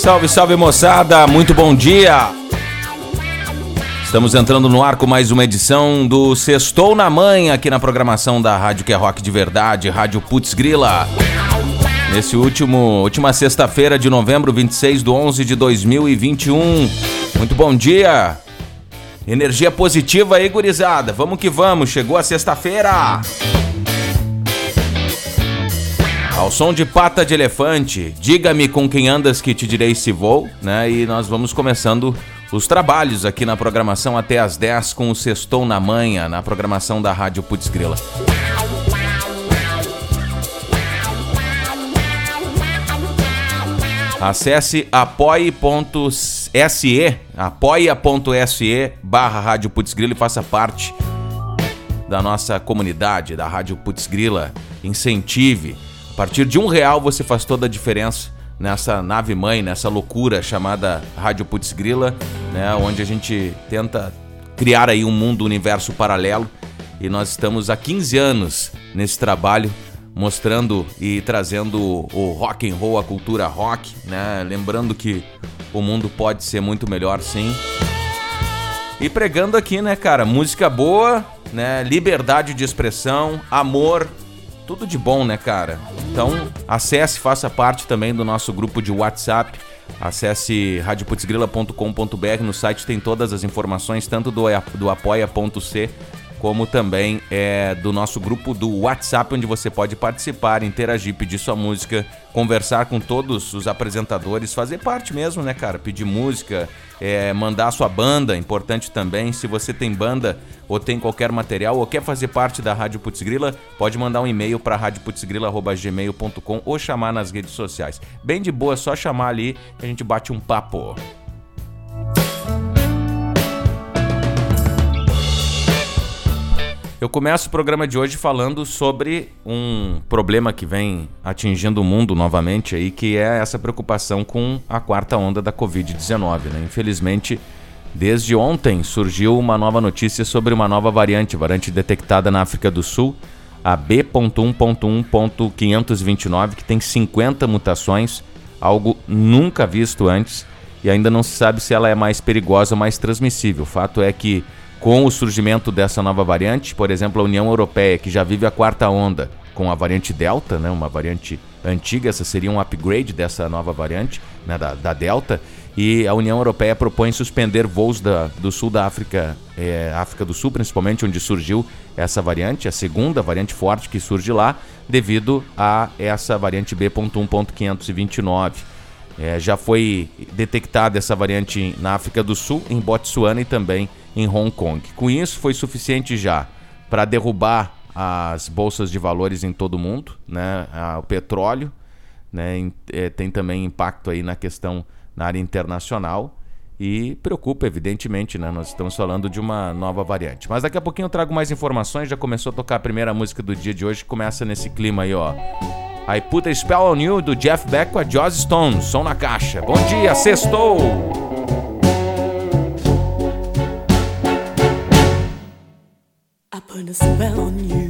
Salve, salve moçada, muito bom dia! Estamos entrando no ar com mais uma edição do Sextou na Manhã, aqui na programação da Rádio que é Rock de Verdade, Rádio Putz Grila. Nesse último, última sexta-feira de novembro, 26 de 11 de 2021. Muito bom dia! Energia positiva aí, gurizada. Vamos que vamos, chegou a sexta-feira! Ao som de pata de elefante, diga-me com quem andas que te direi se vou, né? E nós vamos começando os trabalhos aqui na programação até às 10 com o Sextou na Manhã, na programação da Rádio Putz Grila. Acesse apoie.se, apoia.se barra Rádio Putz Grila e faça parte da nossa comunidade, da Rádio Putz Grila. Incentive partir de um real você faz toda a diferença nessa nave mãe, nessa loucura chamada Rádio Putz Grila, né, onde a gente tenta criar aí um mundo, um universo paralelo. E nós estamos há 15 anos nesse trabalho, mostrando e trazendo o rock and roll, a cultura rock, né? Lembrando que o mundo pode ser muito melhor, sim. E pregando aqui, né, cara, música boa, né, liberdade de expressão, amor, tudo de bom, né, cara? Então, acesse, faça parte também do nosso grupo de WhatsApp. Acesse radioputzgrila.com.br. No site tem todas as informações, tanto do, do apoia.c como também é, do nosso grupo do WhatsApp, onde você pode participar, interagir, pedir sua música, conversar com todos os apresentadores, fazer parte mesmo, né, cara? Pedir música, é, mandar sua banda, importante também. Se você tem banda ou tem qualquer material ou quer fazer parte da Rádio Putzgrila, pode mandar um e-mail para radioputzgrila.gmail.com ou chamar nas redes sociais. Bem de boa, só chamar ali a gente bate um papo. Eu começo o programa de hoje falando sobre um problema que vem atingindo o mundo novamente aí, que é essa preocupação com a quarta onda da Covid-19. Né? Infelizmente, desde ontem surgiu uma nova notícia sobre uma nova variante, variante detectada na África do Sul, a B.1.1.529, que tem 50 mutações, algo nunca visto antes, e ainda não se sabe se ela é mais perigosa ou mais transmissível. O fato é que com o surgimento dessa nova variante, por exemplo, a União Europeia, que já vive a quarta onda com a variante Delta, né, uma variante antiga, essa seria um upgrade dessa nova variante, né, da, da Delta, e a União Europeia propõe suspender voos da, do sul da África, é, África do Sul, principalmente onde surgiu essa variante, a segunda variante forte que surge lá, devido a essa variante B.1.529. É, já foi detectada essa variante na África do Sul, em Botsuana e também em Hong Kong. Com isso, foi suficiente já para derrubar as bolsas de valores em todo o mundo, né? o petróleo, né? É, tem também impacto aí na questão na área internacional e preocupa, evidentemente, né? Nós estamos falando de uma nova variante. Mas daqui a pouquinho eu trago mais informações. Já começou a tocar a primeira música do dia de hoje, que começa nesse clima aí, ó. I Put a Spell on You do Jeff Beck com a Joss Stone. Som na caixa. Bom dia, sextou! Put a spell on you.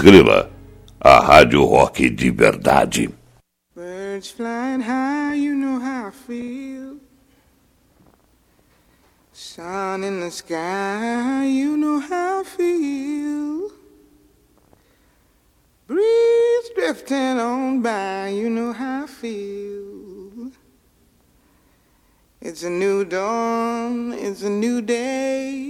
Grila, a rádio rock de verdade. Birds flying high, you know how I feel. Sun in the sky, you know how I feel. Breeze drifting on by, you know how I feel. It's a new dawn, it's a new day.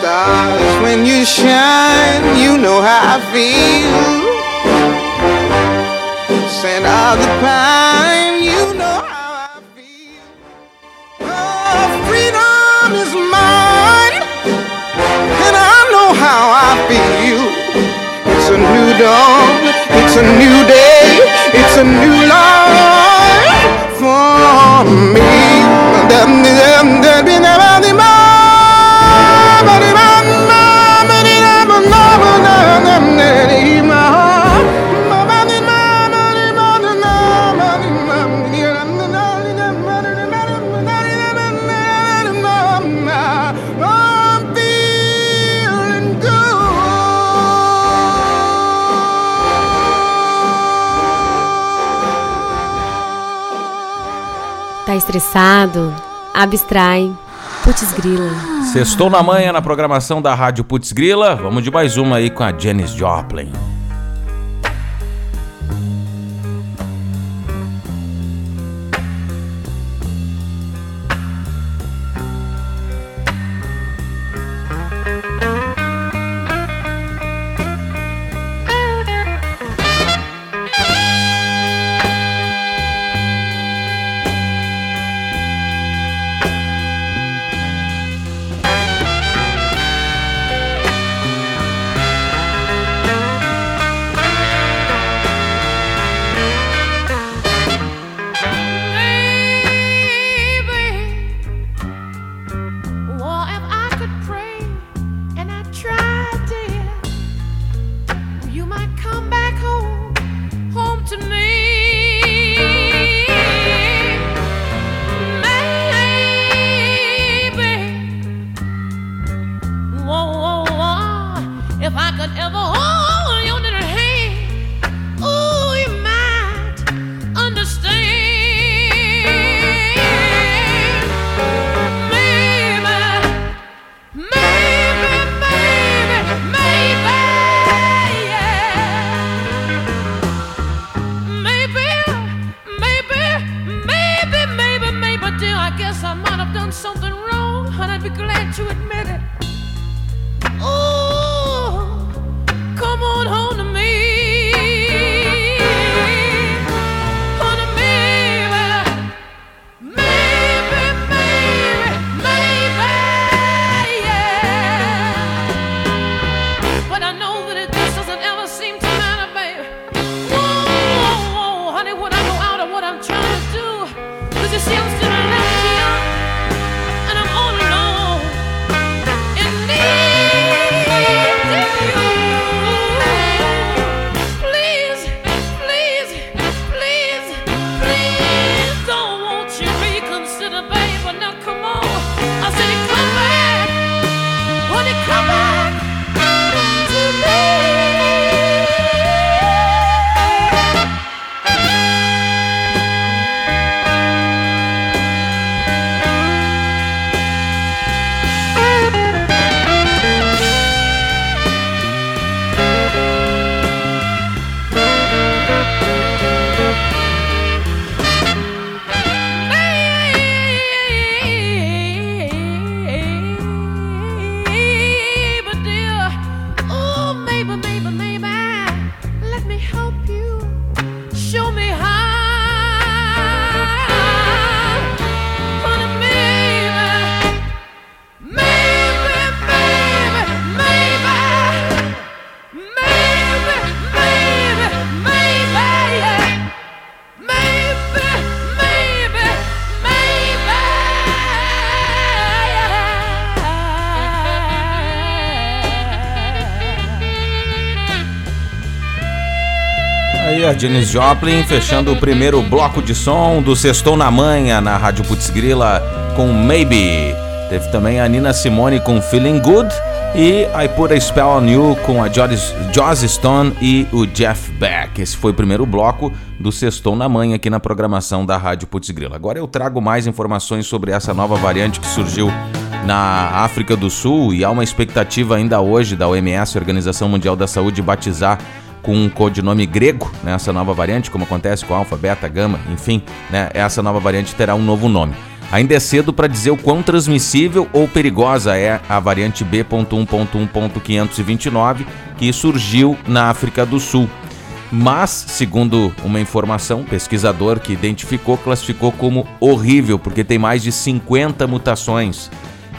Stars, when you shine, you know how I feel. Scent of the pine, you know how I feel. Oh, freedom is mine, and I know how I feel. It's a new dawn, it's a new day, it's a new life for me. Estressado? Abstrai. Putz grila. Sextou na manhã na programação da Rádio Putz Grila. Vamos de mais uma aí com a Janis Joplin. Janis Joplin, fechando o primeiro bloco de som do Sextou na Manha na Rádio Putz Grila com Maybe. Teve também a Nina Simone com Feeling Good e I Put a Spell on You com a Joss Stone e o Jeff Beck. Esse foi o primeiro bloco do Sextou na Manha aqui na programação da Rádio Putz Grila. Agora eu trago mais informações sobre essa nova variante que surgiu na África do Sul e há uma expectativa ainda hoje da OMS, Organização Mundial da Saúde, batizar com um codinome grego, né, essa nova variante, como acontece com alfa, beta, gama, enfim, né, essa nova variante terá um novo nome. Ainda é cedo para dizer o quão transmissível ou perigosa é a variante B.1.1.529 que surgiu na África do Sul. Mas, segundo uma informação, pesquisador que identificou, classificou como horrível, porque tem mais de 50 mutações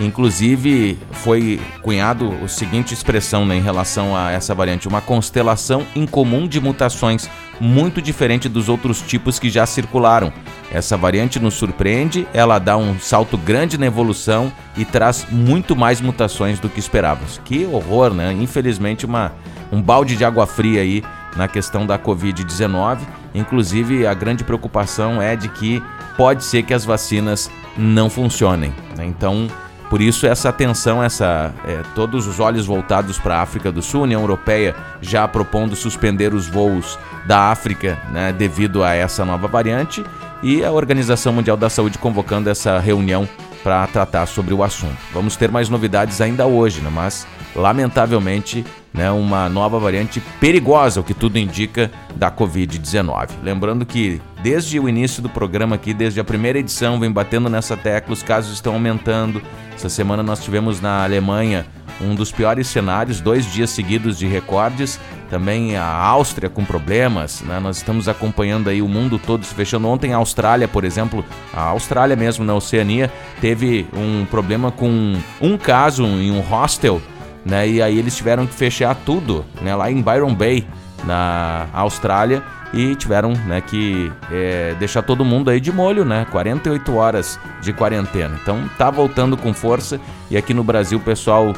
Inclusive, foi cunhado a seguinte expressão né, em relação a essa variante: uma constelação incomum de mutações, muito diferente dos outros tipos que já circularam. Essa variante nos surpreende, ela dá um salto grande na evolução e traz muito mais mutações do que esperávamos. Que horror, né? Infelizmente, uma, um balde de água fria aí na questão da Covid-19. Inclusive, a grande preocupação é de que pode ser que as vacinas não funcionem. Né? Então, por isso essa atenção, essa é, todos os olhos voltados para a África do Sul, União Europeia já propondo suspender os voos da África né, devido a essa nova variante e a Organização Mundial da Saúde convocando essa reunião para tratar sobre o assunto. Vamos ter mais novidades ainda hoje, né, mas lamentavelmente né, uma nova variante perigosa, o que tudo indica, da Covid-19. Lembrando que desde o início do programa aqui, desde a primeira edição, vem batendo nessa tecla, os casos estão aumentando, essa semana nós tivemos na Alemanha um dos piores cenários, dois dias seguidos de recordes. Também a Áustria com problemas, né? Nós estamos acompanhando aí o mundo todo se fechando. Ontem a Austrália, por exemplo, a Austrália mesmo na Oceania teve um problema com um caso em um hostel, né? E aí eles tiveram que fechar tudo, né? Lá em Byron Bay, na Austrália e tiveram né, que é, deixar todo mundo aí de molho, né? 48 horas de quarentena. Então tá voltando com força e aqui no Brasil pessoal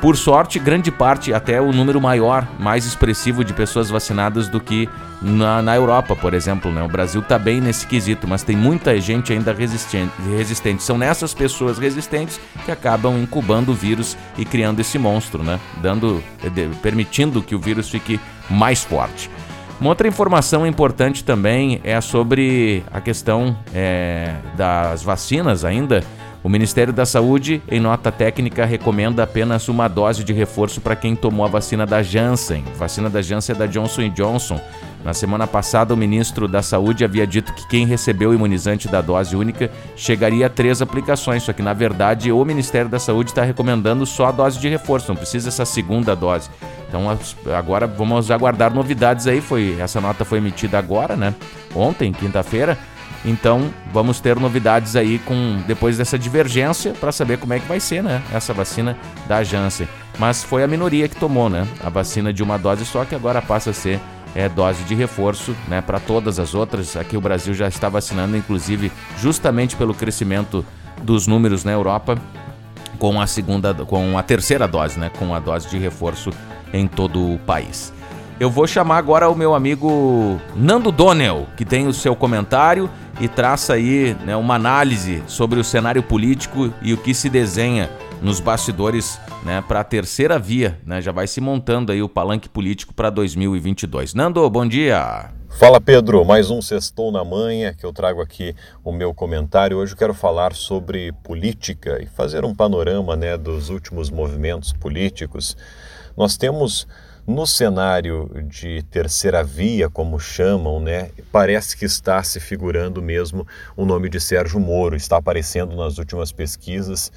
por sorte, grande parte, até o número maior, mais expressivo de pessoas vacinadas do que na, na Europa, por exemplo. Né? O Brasil está bem nesse quesito, mas tem muita gente ainda resistente, resistente. São nessas pessoas resistentes que acabam incubando o vírus e criando esse monstro, né? Dando, permitindo que o vírus fique mais forte. Uma outra informação importante também é sobre a questão é, das vacinas ainda. O Ministério da Saúde, em nota técnica, recomenda apenas uma dose de reforço para quem tomou a vacina da Janssen. A vacina da Janssen é da Johnson Johnson. Na semana passada, o ministro da Saúde havia dito que quem recebeu o imunizante da dose única chegaria a três aplicações, só que na verdade o Ministério da Saúde está recomendando só a dose de reforço, não precisa essa segunda dose. Então agora vamos aguardar novidades aí. Foi essa nota foi emitida agora, né? Ontem, quinta-feira. Então vamos ter novidades aí com depois dessa divergência para saber como é que vai ser, né? Essa vacina da Janssen. Mas foi a minoria que tomou, né? A vacina de uma dose só que agora passa a ser é, dose de reforço, né? Para todas as outras. Aqui o Brasil já está vacinando, inclusive justamente pelo crescimento dos números na Europa com a segunda, com a terceira dose, né? Com a dose de reforço em todo o país. Eu vou chamar agora o meu amigo Nando Donnell, que tem o seu comentário e traça aí né, uma análise sobre o cenário político e o que se desenha nos bastidores né, para a terceira via. Né, já vai se montando aí o palanque político para 2022. Nando, bom dia. Fala Pedro, mais um Sextou na Manha que eu trago aqui o meu comentário. Hoje eu quero falar sobre política e fazer um panorama né, dos últimos movimentos políticos. Nós temos no cenário de terceira via, como chamam, né, parece que está se figurando mesmo o nome de Sérgio Moro, está aparecendo nas últimas pesquisas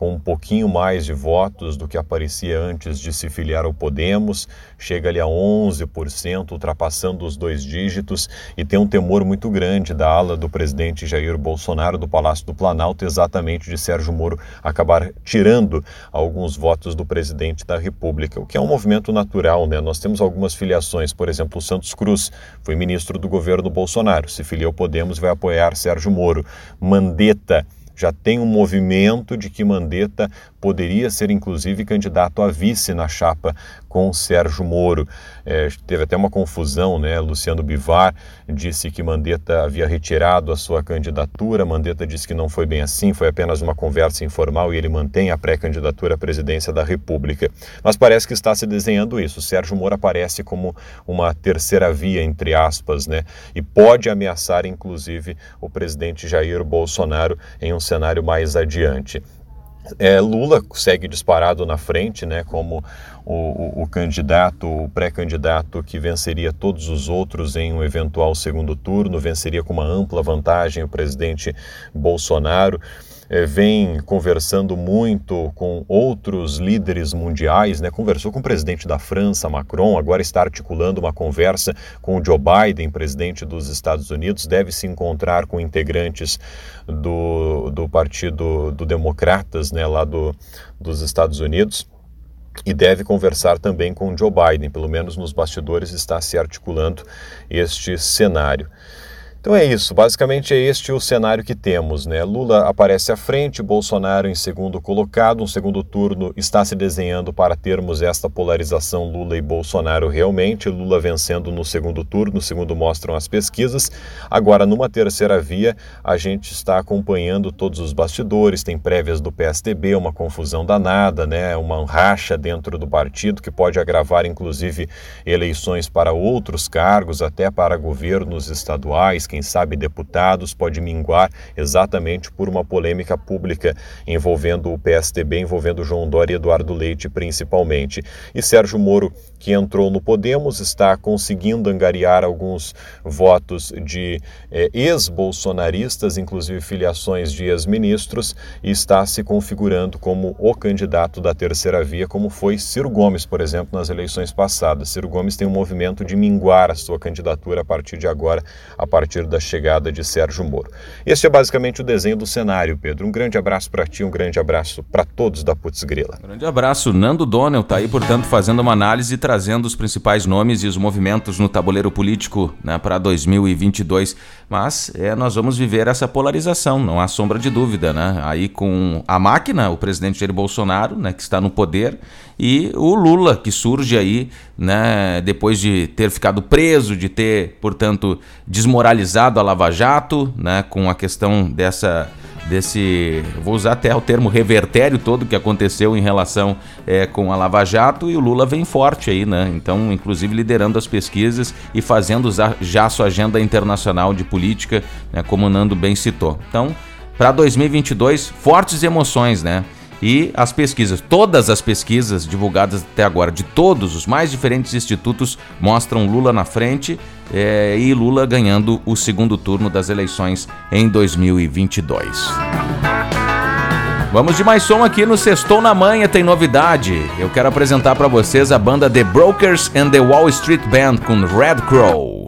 com um pouquinho mais de votos do que aparecia antes de se filiar ao Podemos, chega ali a 11%, ultrapassando os dois dígitos, e tem um temor muito grande da ala do presidente Jair Bolsonaro do Palácio do Planalto, exatamente de Sérgio Moro acabar tirando alguns votos do presidente da República, o que é um movimento natural, né? Nós temos algumas filiações, por exemplo, o Santos Cruz foi ministro do governo Bolsonaro, se filia ao Podemos vai apoiar Sérgio Moro. Mandetta já tem um movimento de que Mandetta poderia ser inclusive candidato a vice na chapa com Sérgio Moro. É, teve até uma confusão, né? Luciano Bivar disse que Mandetta havia retirado a sua candidatura, Mandetta disse que não foi bem assim, foi apenas uma conversa informal e ele mantém a pré-candidatura à presidência da República. Mas parece que está se desenhando isso. Sérgio Moro aparece como uma terceira via, entre aspas, né? E pode ameaçar, inclusive, o presidente Jair Bolsonaro em um cenário mais adiante. É, Lula segue disparado na frente, né, como o, o, o candidato, o pré-candidato que venceria todos os outros em um eventual segundo turno, venceria com uma ampla vantagem o presidente Bolsonaro é, vem conversando muito com outros líderes mundiais, né? conversou com o presidente da França, Macron, agora está articulando uma conversa com o Joe Biden, presidente dos Estados Unidos, deve se encontrar com integrantes do, do Partido do Democratas, né? lá do, dos Estados Unidos e deve conversar também com Joe Biden, pelo menos nos bastidores está se articulando este cenário. Então é isso, basicamente é este o cenário que temos, né? Lula aparece à frente, Bolsonaro em segundo colocado, um segundo turno está se desenhando para termos esta polarização Lula e Bolsonaro realmente, Lula vencendo no segundo turno, segundo mostram as pesquisas. Agora, numa terceira via, a gente está acompanhando todos os bastidores, tem prévias do PSDB, uma confusão danada, né? Uma racha dentro do partido que pode agravar inclusive eleições para outros cargos, até para governos estaduais quem sabe deputados, pode minguar exatamente por uma polêmica pública envolvendo o PSDB, envolvendo João Dória e Eduardo Leite principalmente. E Sérgio Moro, que entrou no Podemos, está conseguindo angariar alguns votos de eh, ex-bolsonaristas, inclusive filiações de ex-ministros, e está se configurando como o candidato da terceira via, como foi Ciro Gomes, por exemplo, nas eleições passadas. Ciro Gomes tem um movimento de minguar a sua candidatura a partir de agora, a partir da chegada de Sérgio Moro. Este é basicamente o desenho do cenário, Pedro. Um grande abraço para ti, um grande abraço para todos da Putz Grila. Grande abraço. Nando Donnell está aí, portanto, fazendo uma análise e trazendo os principais nomes e os movimentos no tabuleiro político né, para 2022. Mas é, nós vamos viver essa polarização, não há sombra de dúvida, né? Aí com a máquina, o presidente Jair Bolsonaro, né, que está no poder, e o Lula, que surge aí, né, depois de ter ficado preso, de ter, portanto, desmoralizado a Lava Jato, né, com a questão dessa desse, vou usar até o termo revertério todo que aconteceu em relação é, com a Lava Jato e o Lula vem forte aí, né? Então, inclusive liderando as pesquisas e fazendo já sua agenda internacional de política, né, como o Nando bem citou. Então, para 2022, fortes emoções, né? E as pesquisas, todas as pesquisas divulgadas até agora, de todos os mais diferentes institutos, mostram Lula na frente é, e Lula ganhando o segundo turno das eleições em 2022. Vamos de mais som aqui no Sextou na Manha, tem novidade. Eu quero apresentar para vocês a banda The Brokers and the Wall Street Band com Red Crow.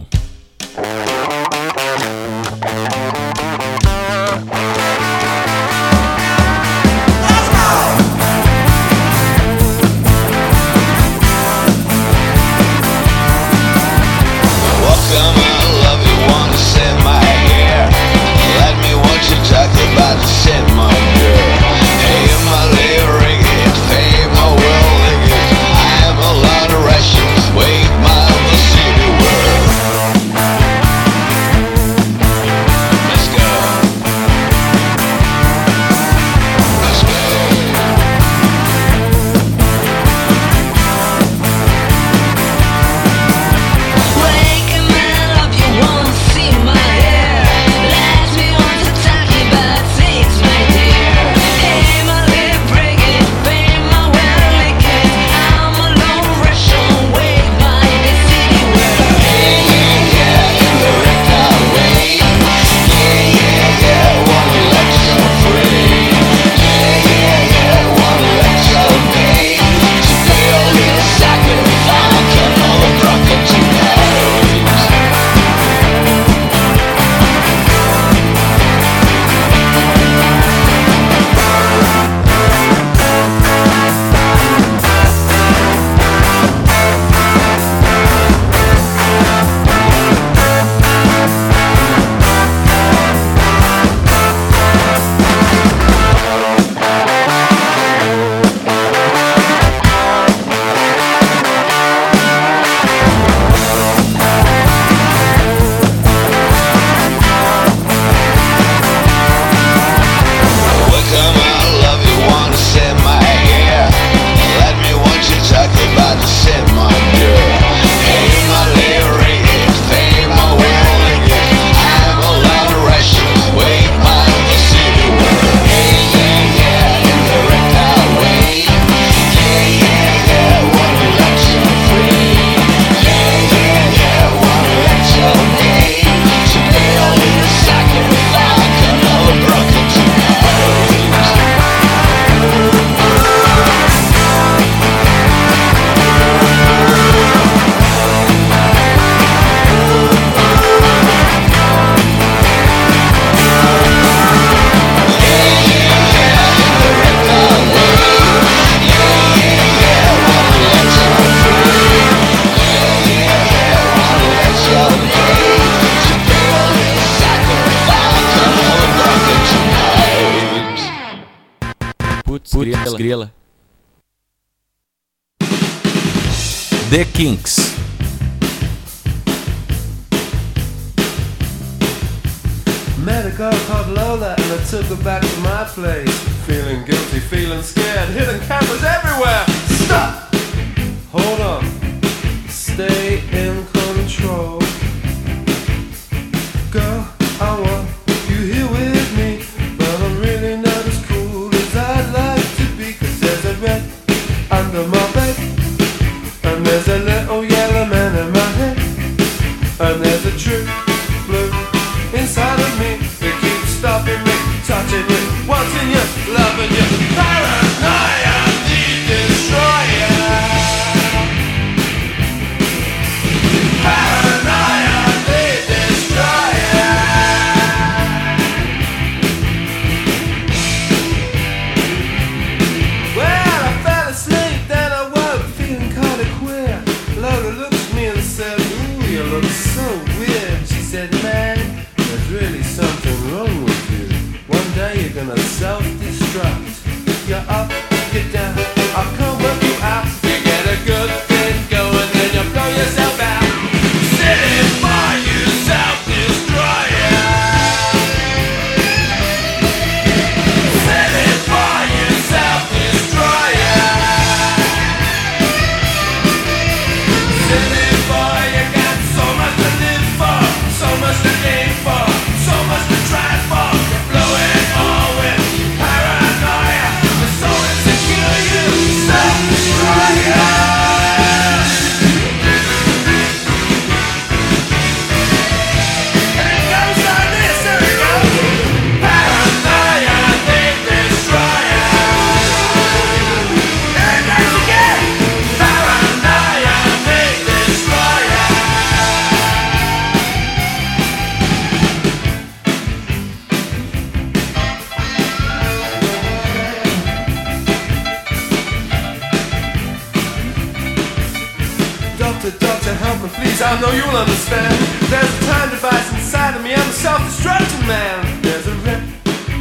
understand. There's a time device inside of me. I'm a self-destructing man. There's a rip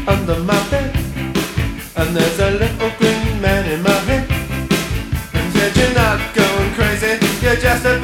under my bed, and there's a little green man in my head. And said you're not going crazy. You're just a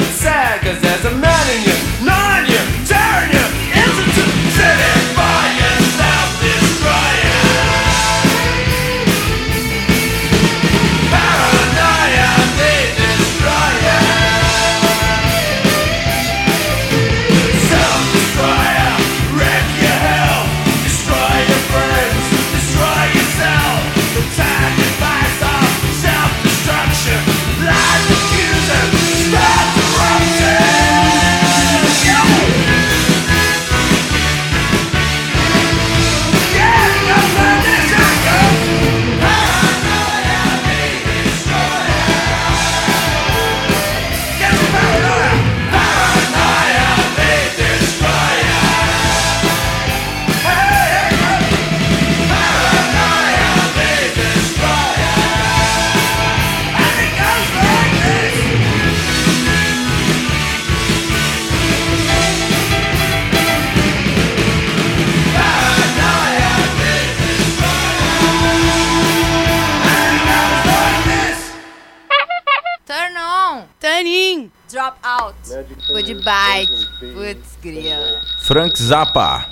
Frank Zappa.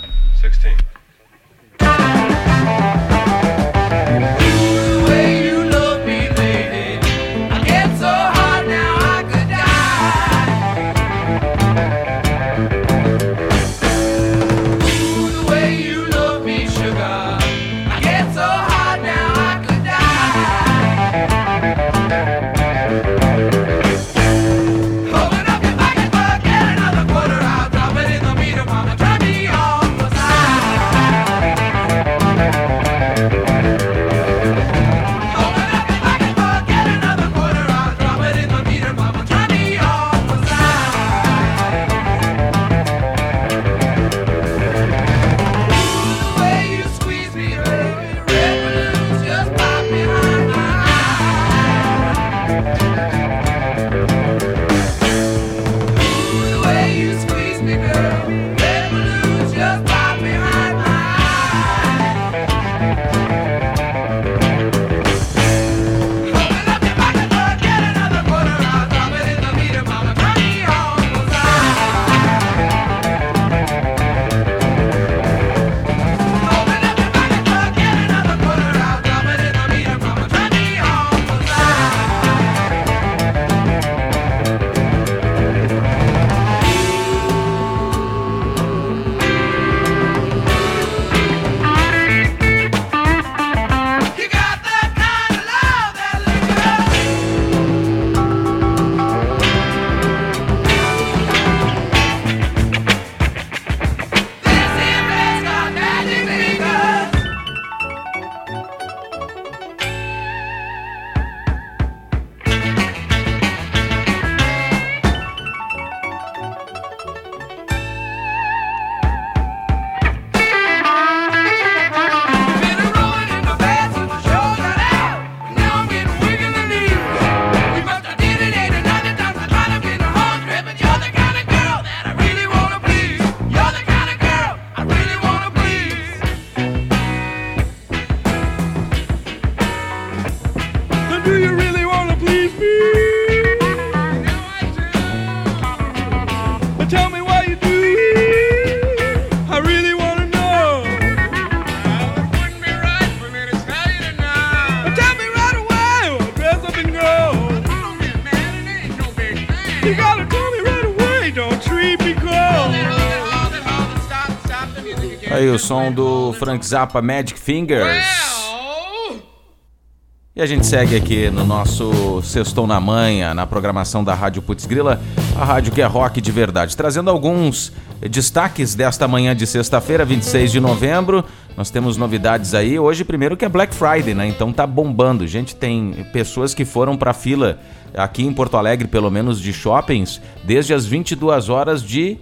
Som do Frank Zappa Magic Fingers. E a gente segue aqui no nosso Sextou na Manhã, na programação da Rádio Putz Grila, a rádio que é rock de verdade, trazendo alguns destaques desta manhã de sexta-feira, 26 de novembro. Nós temos novidades aí. Hoje, primeiro que é Black Friday, né? Então tá bombando. Gente, tem pessoas que foram pra fila aqui em Porto Alegre, pelo menos de shoppings, desde as 22 horas de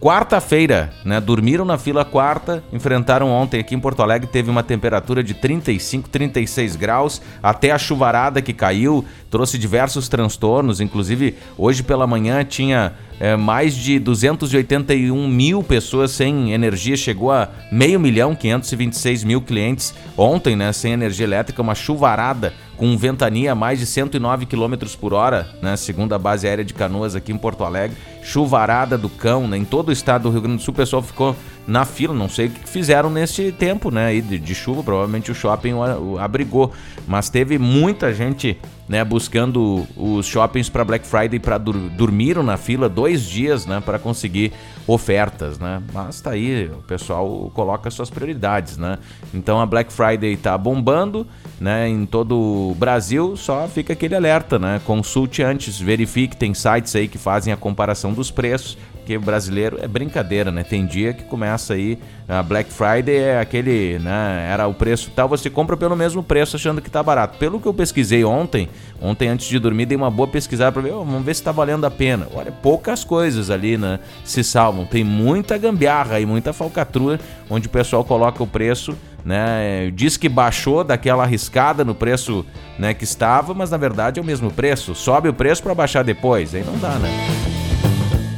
quarta-feira, né? Dormiram na fila quarta, enfrentaram ontem aqui em Porto Alegre, teve uma temperatura de 35, 36 graus, até a chuvarada que caiu, trouxe diversos transtornos, inclusive hoje pela manhã tinha é, mais de 281 mil pessoas sem energia, chegou a meio milhão, 526 mil clientes ontem, né, sem energia elétrica, uma chuvarada com ventania a mais de 109 km por hora, né, segundo a base aérea de Canoas aqui em Porto Alegre, chuvarada do cão, né, em todo o estado do Rio Grande do Sul o pessoal ficou na fila, não sei o que fizeram nesse tempo, né, aí de, de chuva, provavelmente o shopping o, o abrigou, mas teve muita gente né, buscando os shoppings para Black Friday para dur dormiram na fila dois dias, né, para conseguir ofertas, né? Mas tá aí, o pessoal coloca suas prioridades, né? Então a Black Friday tá bombando, né, em todo o Brasil, só fica aquele alerta, né? Consulte antes, verifique, tem sites aí que fazem a comparação dos preços, porque brasileiro é brincadeira, né? Tem dia que começa aí a Black Friday é aquele, né? Era o preço tal, você compra pelo mesmo preço achando que tá barato. Pelo que eu pesquisei ontem, ontem antes de dormir dei uma boa pesquisada para ver, oh, vamos ver se tá valendo a pena. Olha, poucas coisas ali, né? Se salvam. Tem muita gambiarra e muita falcatrua onde o pessoal coloca o preço né? Diz que baixou daquela arriscada no preço, né, que estava, mas na verdade é o mesmo preço. Sobe o preço para baixar depois, aí não dá, né?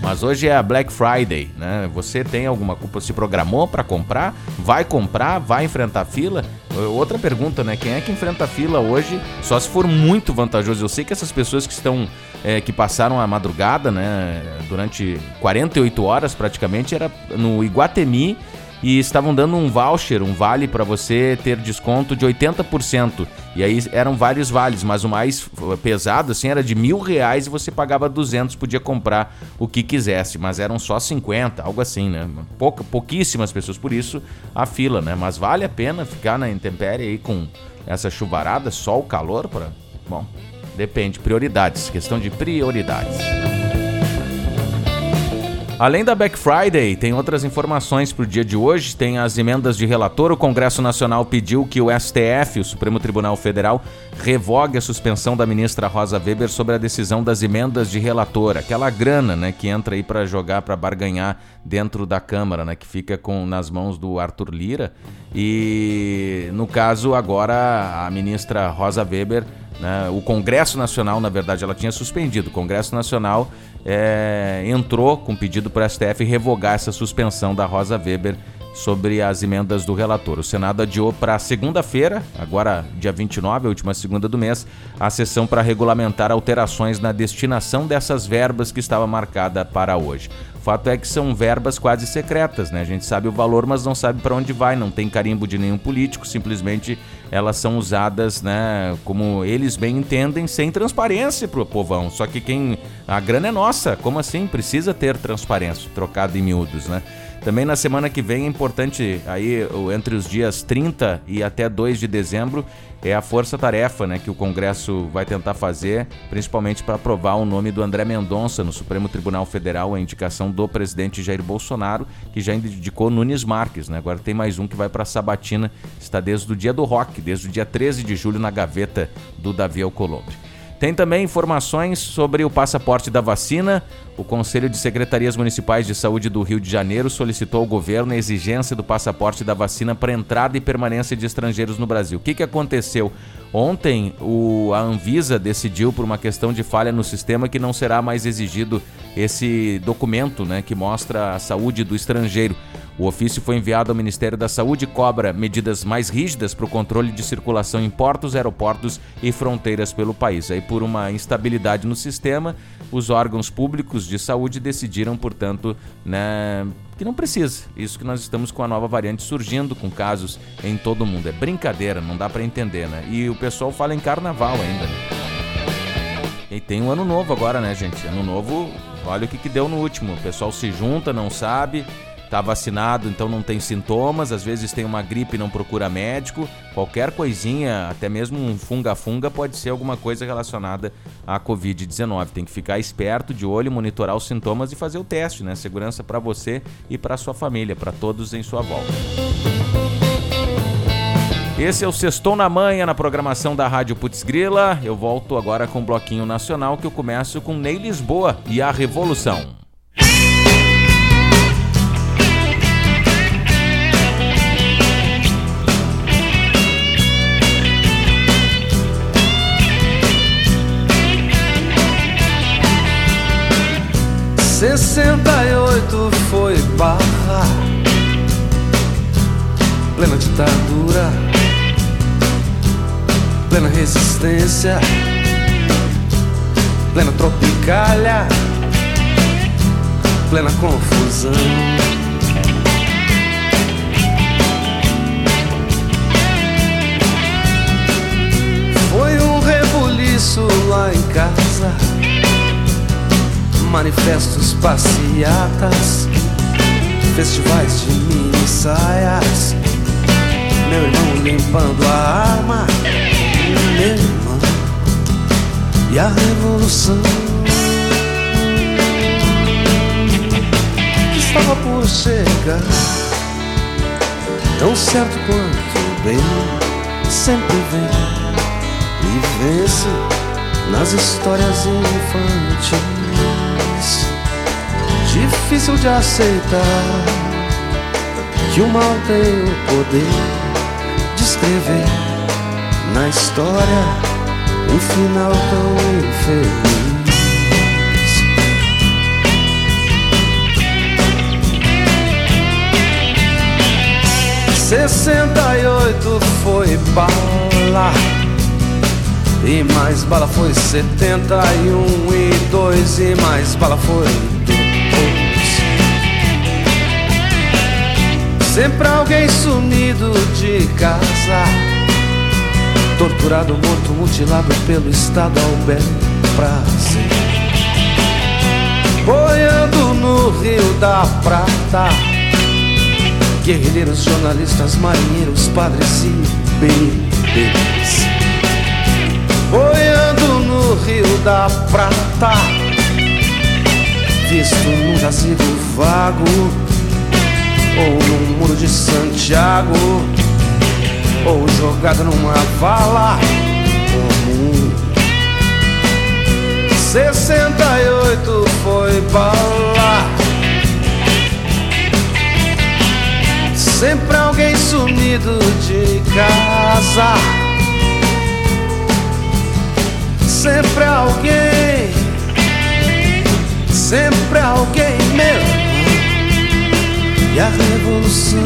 Mas hoje é a Black Friday, né? Você tem alguma culpa? Se programou para comprar? Vai comprar? Vai enfrentar fila? Outra pergunta, né? Quem é que enfrenta fila hoje? Só se for muito vantajoso. Eu sei que essas pessoas que estão é, que passaram a madrugada, né? Durante 48 horas praticamente, era no Iguatemi e estavam dando um voucher, um vale para você ter desconto de 80%. E aí eram vários vales, mas o mais pesado assim era de mil reais e você pagava 200, podia comprar o que quisesse, mas eram só 50, algo assim, né? Pouca, pouquíssimas pessoas, por isso a fila, né? Mas vale a pena ficar na intempérie aí com essa chuvarada, o calor para, bom, depende, prioridades, questão de prioridades. Além da Black Friday, tem outras informações para o dia de hoje. Tem as emendas de relator. O Congresso Nacional pediu que o STF, o Supremo Tribunal Federal, revogue a suspensão da ministra Rosa Weber sobre a decisão das emendas de relator. Aquela grana né, que entra aí para jogar, para barganhar dentro da Câmara, né, que fica com, nas mãos do Arthur Lira. E no caso, agora a ministra Rosa Weber né? O Congresso Nacional, na verdade, ela tinha suspendido. O Congresso Nacional é, entrou com pedido para o STF revogar essa suspensão da Rosa Weber sobre as emendas do relator. O Senado adiou para segunda-feira, agora dia 29, a última segunda do mês, a sessão para regulamentar alterações na destinação dessas verbas que estava marcada para hoje. O fato é que são verbas quase secretas, né? A gente sabe o valor, mas não sabe para onde vai, não tem carimbo de nenhum político, simplesmente elas são usadas, né, como eles bem entendem, sem transparência pro povão. Só que quem a grana é nossa, como assim? Precisa ter transparência, trocado em miúdos, né? Também na semana que vem é importante, aí entre os dias 30 e até 2 de dezembro, é a força-tarefa né, que o Congresso vai tentar fazer, principalmente para aprovar o nome do André Mendonça no Supremo Tribunal Federal, a indicação do presidente Jair Bolsonaro, que já indicou Nunes Marques. Né? Agora tem mais um que vai para Sabatina, está desde o dia do rock, desde o dia 13 de julho na gaveta do Davi Alcolumbre. Tem também informações sobre o passaporte da vacina. O Conselho de Secretarias Municipais de Saúde do Rio de Janeiro solicitou ao governo a exigência do passaporte da vacina para entrada e permanência de estrangeiros no Brasil. O que, que aconteceu? Ontem, o, a Anvisa decidiu, por uma questão de falha no sistema, que não será mais exigido esse documento né, que mostra a saúde do estrangeiro. O ofício foi enviado ao Ministério da Saúde e cobra medidas mais rígidas para o controle de circulação em portos, aeroportos e fronteiras pelo país. Aí, por uma instabilidade no sistema, os órgãos públicos de saúde decidiram, portanto, né, que não precisa. Isso que nós estamos com a nova variante surgindo, com casos em todo o mundo. É brincadeira, não dá para entender, né? E o pessoal fala em carnaval ainda. Né? E tem um ano novo agora, né, gente? Ano novo, olha o que, que deu no último. O pessoal se junta, não sabe tá vacinado, então não tem sintomas, às vezes tem uma gripe e não procura médico, qualquer coisinha, até mesmo um funga-funga pode ser alguma coisa relacionada à COVID-19. Tem que ficar esperto, de olho, monitorar os sintomas e fazer o teste, né? Segurança para você e para sua família, para todos em sua volta. Esse é o Sextou na Manha, na programação da Rádio Putz Grila. Eu volto agora com o Bloquinho Nacional, que eu começo com Ney Lisboa e a Revolução. 68 foi barra. Plena ditadura. Plena resistência. Plena tropicalha. Plena confusão. Foi um rebuliço lá em casa manifestos, passeatas, festivais de mini saias. Meu irmão limpando a arma, meu irmão e a revolução que estava por chegar. Tão certo quanto bem, sempre vem e vence nas histórias infantis difícil de aceitar que o mal tem o poder de escrever na história um final tão infeliz. Sessenta e oito foi bala e mais bala foi setenta e um e dois e mais bala foi Sempre alguém sumido de casa. Torturado, morto, mutilado pelo Estado ao bel prazer. Boiando no Rio da Prata. Guerrilheiros, jornalistas, marinheiros, padres e bebês. Boiando no Rio da Prata. Visto num jazigo vago ou no muro de Santiago, ou jogado numa vala comum. 68 foi bala. Sempre alguém sumido de casa. Sempre alguém, sempre alguém mesmo e a revolução.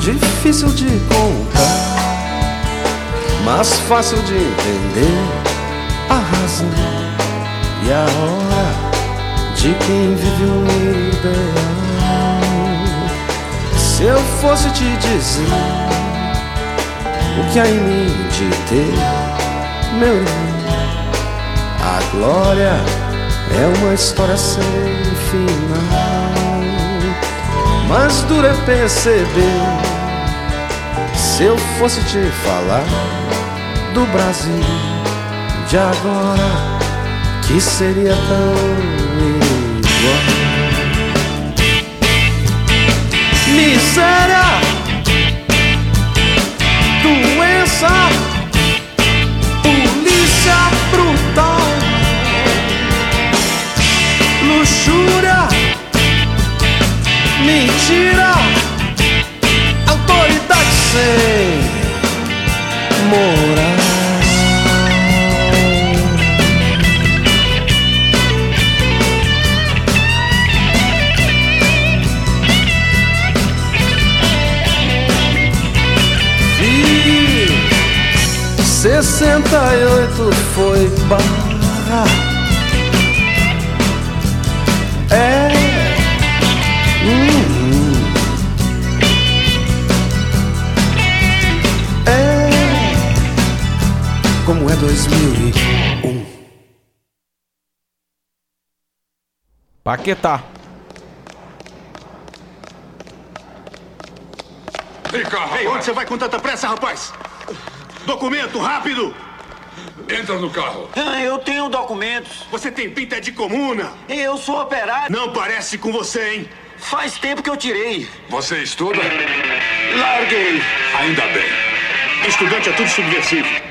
Difícil de contar, mas fácil de entender a razão e a hora de quem vive um ideal. Se eu fosse te dizer o que há em mim de ter, meu irmão, a glória é uma história sem final. Mas duro é perceber. Se eu fosse te falar do Brasil de agora, que seria tão igual. Miséria, doença, luxúria, mentira, autoridade sem moral. E sessenta e oito foi barra 2001. Paquetá. Vem cá, Ei, onde você vai com tanta pressa, rapaz? Documento, rápido! Entra no carro. Ah, eu tenho documentos. Você tem pinta de comuna. Eu sou operário. Não parece com você, hein? Faz tempo que eu tirei. Você estuda? Larguei. Ainda bem. Estudante é tudo subversivo.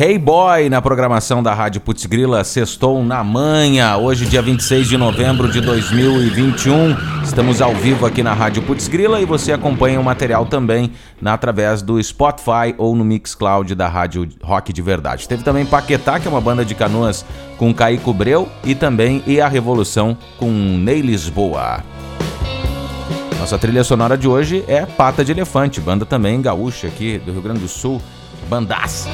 Hey Boy na programação da Rádio Putz Grila Sextou na Manha. Hoje, dia 26 de novembro de 2021. Estamos ao vivo aqui na Rádio Putz Grila e você acompanha o material também na, através do Spotify ou no Mixcloud da Rádio Rock de Verdade. Teve também Paquetá, que é uma banda de canoas com Caíco Breu e também E a Revolução com Ney Lisboa. Nossa trilha sonora de hoje é Pata de Elefante, banda também gaúcha aqui do Rio Grande do Sul, bandaça.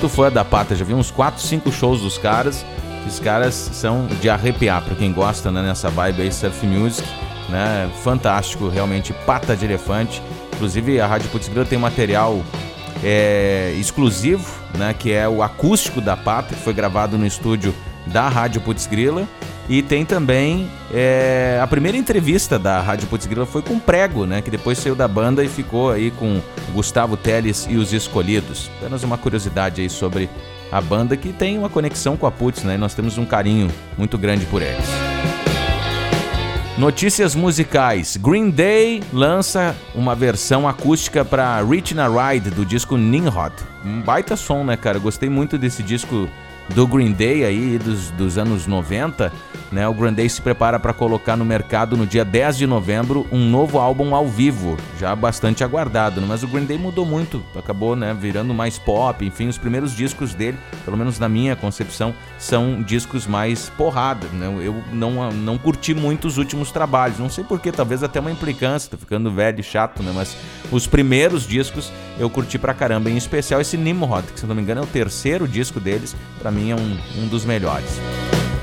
Muito fã da Pata, já vi uns 4, 5 shows dos caras. Os caras são de arrepiar, pra quem gosta né, nessa vibe aí, surf music, né? Fantástico, realmente, Pata de Elefante. Inclusive, a Rádio Putz Grila tem material é, exclusivo, né, que é o acústico da Pata, que foi gravado no estúdio da Rádio Putz Grila. E tem também é, a primeira entrevista da Rádio Putz Grila foi com Prego, né, que depois saiu da banda e ficou aí com Gustavo Teles e os Escolhidos. Apenas uma curiosidade aí sobre a banda que tem uma conexão com a Putz, né, e nós temos um carinho muito grande por eles. Notícias musicais. Green Day lança uma versão acústica para Reaching a Ride do disco Nimrod. Um baita som, né, cara? Gostei muito desse disco do Green Day aí dos, dos anos 90, né? O Green Day se prepara para colocar no mercado no dia 10 de novembro um novo álbum ao vivo, já bastante aguardado, né? mas o Green Day mudou muito, acabou, né, virando mais pop, enfim, os primeiros discos dele, pelo menos na minha concepção, são discos mais porrada, né? Eu não não curti muito os últimos trabalhos, não sei porquê, talvez até uma implicância, tô ficando velho e chato, né, mas os primeiros discos eu curti pra caramba, em especial esse Nimrod, que se não me engano é o terceiro disco deles, para mim é um, um dos melhores.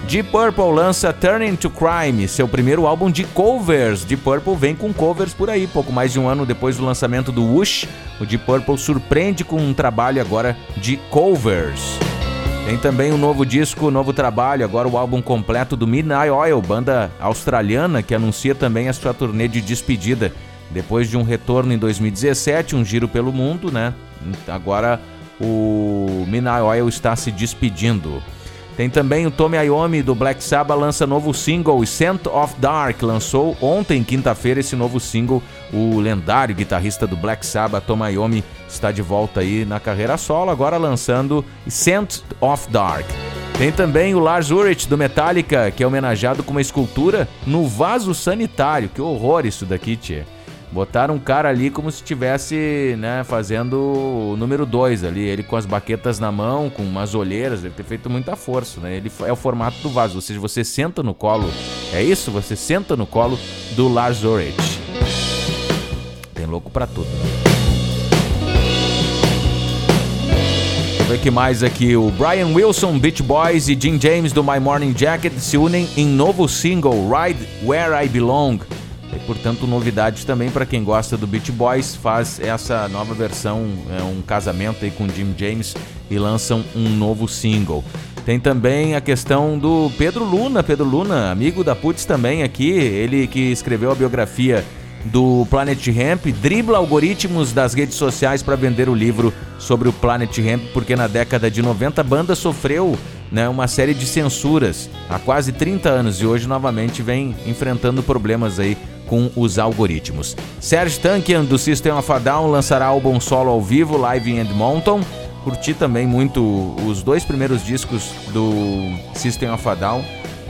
Deep Purple lança Turning to Crime, seu primeiro álbum de covers. Deep Purple vem com covers por aí. Pouco mais de um ano depois do lançamento do Whoosh, o Deep Purple surpreende com um trabalho agora de covers. Tem também um novo disco, um novo trabalho, agora o álbum completo do Midnight Oil, banda australiana que anuncia também a sua turnê de despedida. Depois de um retorno em 2017, um giro pelo mundo, né? Agora o Midnight Oil está se despedindo. Tem também o Tommy Iommi do Black Sabbath lança novo single Scent of Dark. Lançou ontem, quinta-feira, esse novo single. O lendário guitarrista do Black Sabbath, Tommy Iommi, está de volta aí na carreira solo, agora lançando Scent of Dark. Tem também o Lars Ulrich do Metallica, que é homenageado com uma escultura no vaso sanitário. Que horror isso daqui, tia. Botaram um cara ali como se estivesse né, fazendo o número 2 ali, ele com as baquetas na mão, com umas olheiras, deve ter feito muita força, né? Ele é o formato do vaso, ou seja, você senta no colo, é isso? Você senta no colo do Lars Ulrich. Tem louco pra tudo. Eu ver que mais aqui. O Brian Wilson, Beach Boys e Jim James do My Morning Jacket se unem em novo single Ride Where I Belong. Portanto, novidade também para quem gosta do Beach Boys, faz essa nova versão, é um casamento aí com Jim James e lançam um novo single. Tem também a questão do Pedro Luna, Pedro Luna, amigo da Putz também aqui, ele que escreveu a biografia do Planet Hemp, dribla algoritmos das redes sociais para vender o livro sobre o Planet Hemp, porque na década de 90 a banda sofreu né, uma série de censuras. Há quase 30 anos e hoje novamente vem enfrentando problemas aí com os algoritmos. Serge Tankian do System of a Down lançará álbum solo ao vivo, Live in Edmonton. Curti também muito os dois primeiros discos do System of a Down.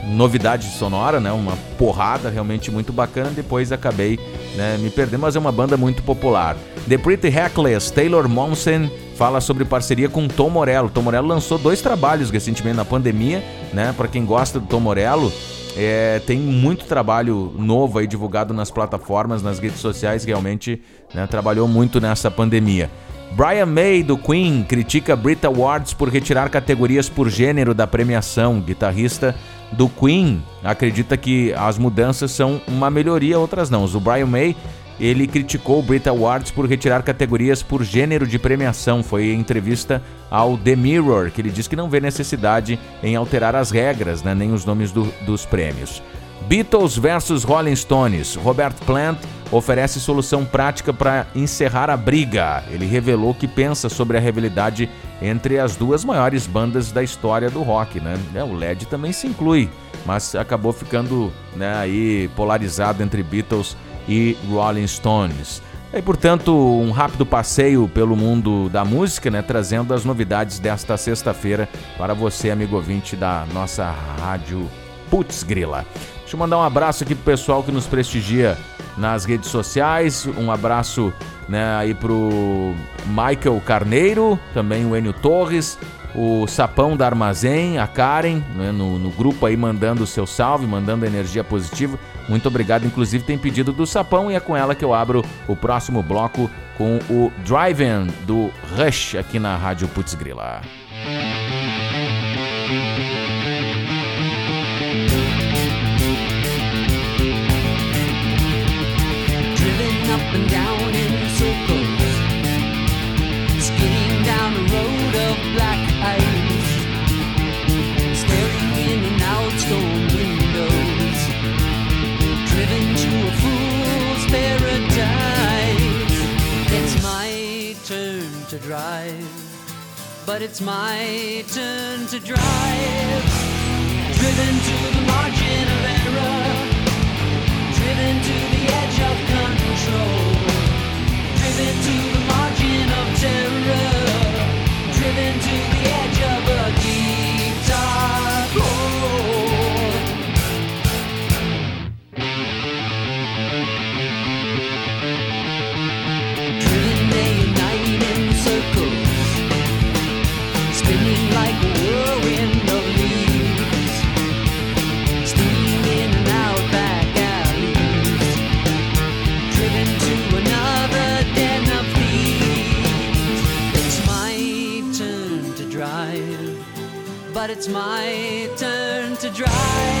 Novidade sonora, né? Uma porrada realmente muito bacana. Depois acabei né, me perdendo, mas é uma banda muito popular. The Pretty Reckless, Taylor Momsen fala sobre parceria com Tom Morello. Tom Morello lançou dois trabalhos recentemente na pandemia, né? Para quem gosta do Tom Morello, é, tem muito trabalho novo aí divulgado nas plataformas, nas redes sociais, realmente né, trabalhou muito nessa pandemia. Brian May, do Queen, critica Brit Awards por retirar categorias por gênero da premiação. Guitarrista do Queen acredita que as mudanças são uma melhoria, outras não. O Brian May ele criticou o Brit Awards por retirar categorias por gênero de premiação. Foi em entrevista ao The Mirror que ele diz que não vê necessidade em alterar as regras, né, nem os nomes do, dos prêmios. Beatles versus Rolling Stones. Robert Plant oferece solução prática para encerrar a briga. Ele revelou que pensa sobre a rivalidade entre as duas maiores bandas da história do rock, né? É, o LED também se inclui, mas acabou ficando né, aí polarizado entre Beatles Rolling Stones. E, portanto, um rápido passeio pelo mundo da música, né, trazendo as novidades desta sexta-feira para você, amigo ouvinte da nossa rádio Putz Grila. Deixa eu mandar um abraço aqui pro pessoal que nos prestigia nas redes sociais. Um abraço né, aí pro Michael Carneiro, também o Enio Torres, o Sapão da Armazém, a Karen, né, no, no grupo aí mandando o seu salve, mandando energia positiva. Muito obrigado. Inclusive tem pedido do Sapão e é com ela que eu abro o próximo bloco com o Drive-In do Rush aqui na Rádio Putz Grila. driven up and down black ice, staring in and out storm windows, driven to a fool's paradise. It's my turn to drive, but it's my turn to drive, driven to the margin of error. Driven to the edge of control, driven to the margin of terror, driven to the edge of a it's my turn to drive.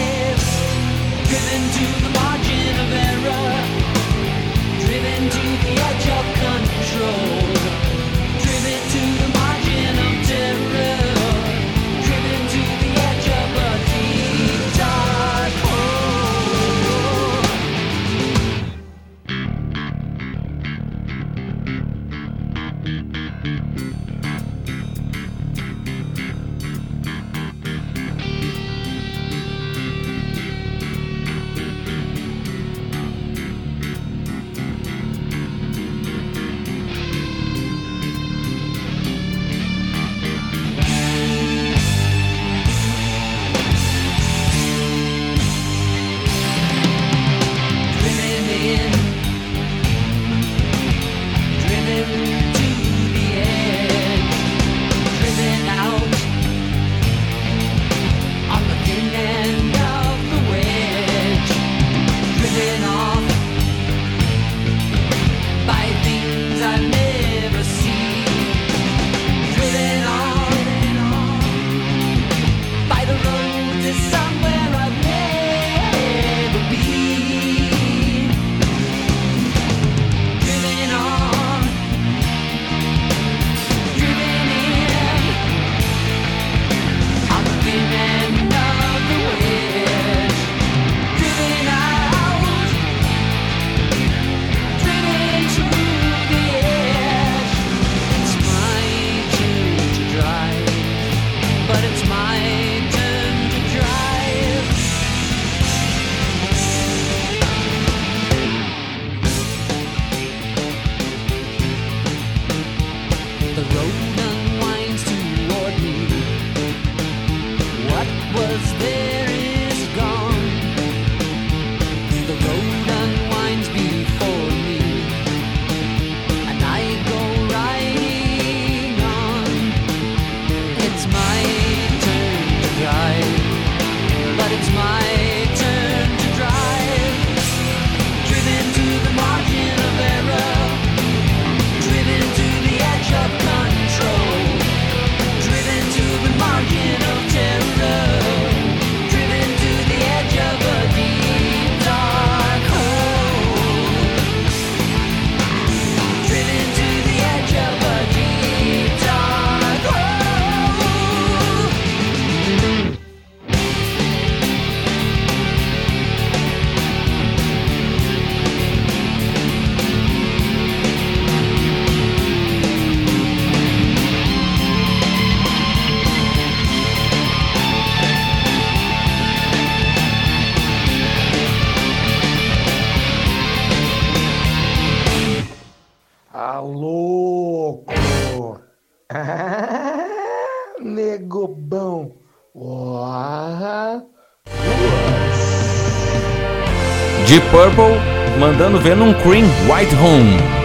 Purple mandando ver num Cream White Home.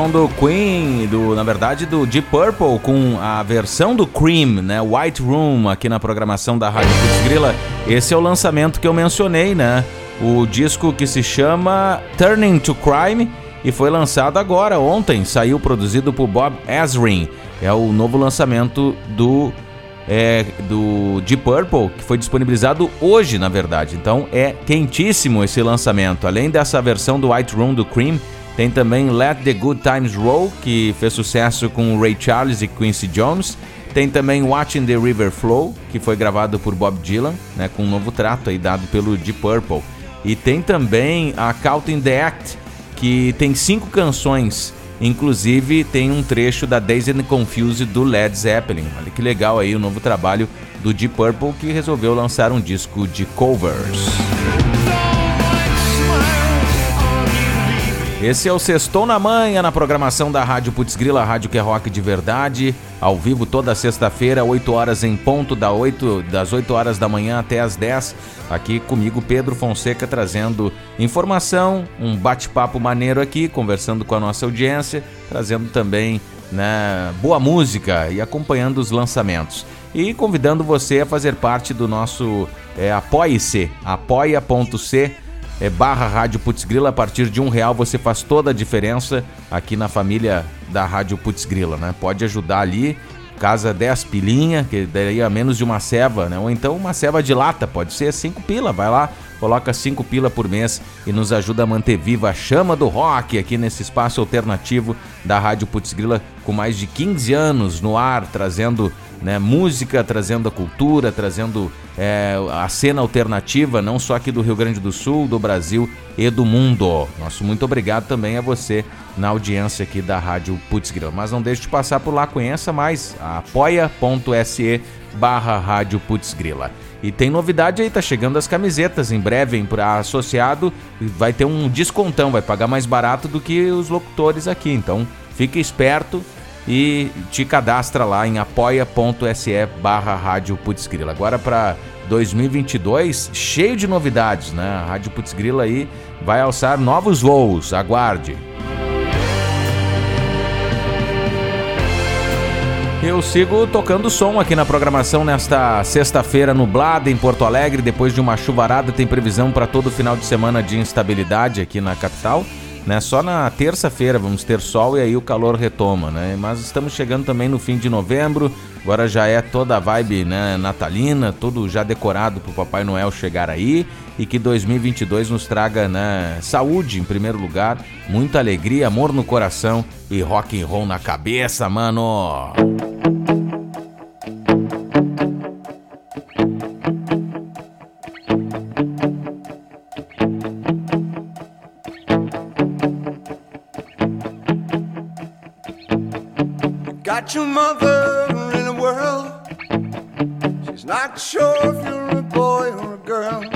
Som do Queen, do, na verdade do Deep Purple, com a versão do Cream, né? White Room, aqui na programação da Rádio Putz Grila. Esse é o lançamento que eu mencionei, né? O disco que se chama Turning to Crime e foi lançado agora, ontem. Saiu produzido por Bob Ezrin. É o novo lançamento do é, do Deep Purple, que foi disponibilizado hoje, na verdade. Então é quentíssimo esse lançamento. Além dessa versão do White Room do Cream, tem também Let the Good Times Roll, que fez sucesso com Ray Charles e Quincy Jones. Tem também Watching the River Flow, que foi gravado por Bob Dylan, né, com um novo trato aí dado pelo Deep Purple. E tem também a Caught in the Act, que tem cinco canções. Inclusive tem um trecho da Dazed and Confused do Led Zeppelin. Olha que legal aí o novo trabalho do Deep Purple que resolveu lançar um disco de covers. Esse é o Sextou na Manhã, na programação da Rádio Putz Grila, rádio que rock de verdade, ao vivo toda sexta-feira, 8 horas em ponto, da 8, das 8 horas da manhã até as 10, aqui comigo, Pedro Fonseca, trazendo informação, um bate-papo maneiro aqui, conversando com a nossa audiência, trazendo também né, boa música e acompanhando os lançamentos. E convidando você a fazer parte do nosso é, Apoie-se, apoia.c é, barra Rádio Putz Grila. A partir de um real você faz toda a diferença aqui na família da Rádio Putz Grila, né? Pode ajudar ali, casa 10 pilinha, que daí a menos de uma ceva, né? Ou então uma ceva de lata, pode ser 5 pila, vai lá, coloca 5 pila por mês e nos ajuda a manter viva a chama do rock aqui nesse espaço alternativo da Rádio Putz Grila, com mais de 15 anos no ar, trazendo né, música, trazendo a cultura, trazendo é, a cena alternativa, não só aqui do Rio Grande do Sul, do Brasil e do mundo. Nosso muito obrigado também a você na audiência aqui da Rádio Putz Grila. Mas não deixe de passar por lá, conheça mais, apoia.se barra Rádio Putz Grila. E tem novidade aí, tá chegando as camisetas em breve para associado, vai ter um descontão, vai pagar mais barato do que os locutores aqui. Então, fique esperto e te cadastra lá em apoia.se barra Rádio Putz Grila. Agora para 2022, cheio de novidades, né? A Rádio Putz Grila aí vai alçar novos voos, aguarde. Eu sigo tocando som aqui na programação nesta sexta-feira nublada em Porto Alegre. Depois de uma chuvarada, tem previsão para todo final de semana de instabilidade aqui na capital. Né? Só na terça-feira vamos ter sol e aí o calor retoma, né? Mas estamos chegando também no fim de novembro. Agora já é toda a vibe né, natalina, tudo já decorado para o Papai Noel chegar aí e que 2022 nos traga né, saúde em primeiro lugar, muita alegria, amor no coração e rock and roll na cabeça, mano. Got your mother in a whirl. She's not sure if you're a boy or a girl.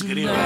Esta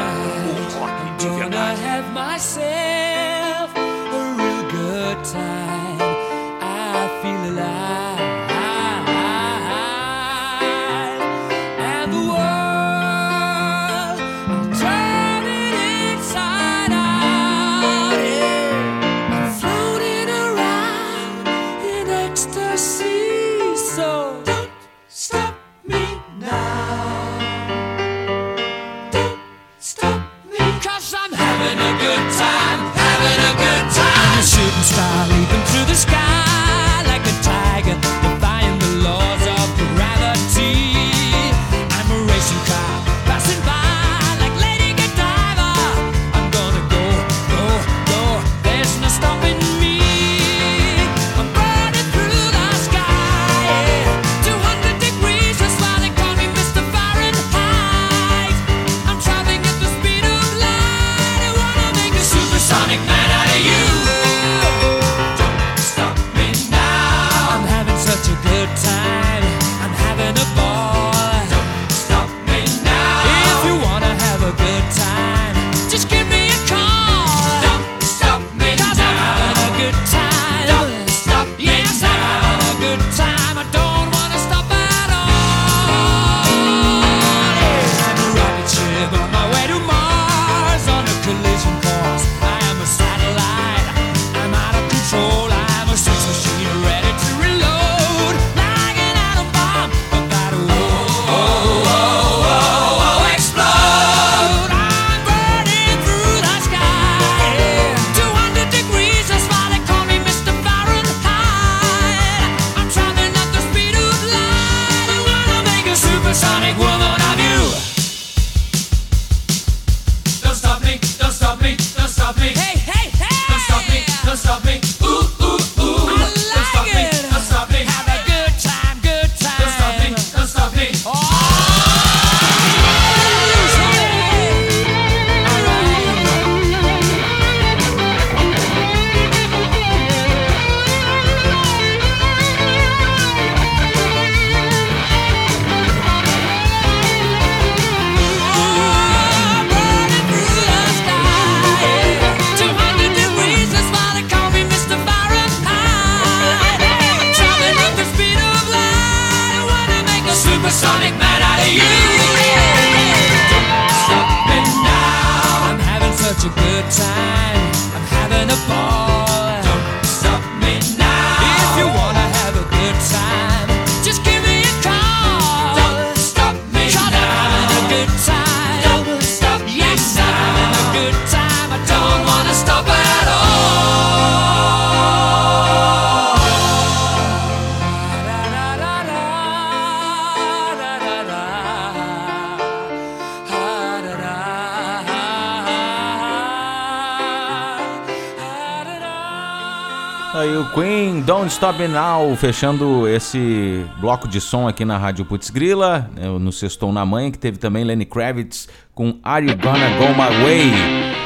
Don't Stop Me Now, fechando esse bloco de som aqui na Rádio Putz Grila, né, no Sextou na Manhã, que teve também Lenny Kravitz com Are You Gonna Go My Way?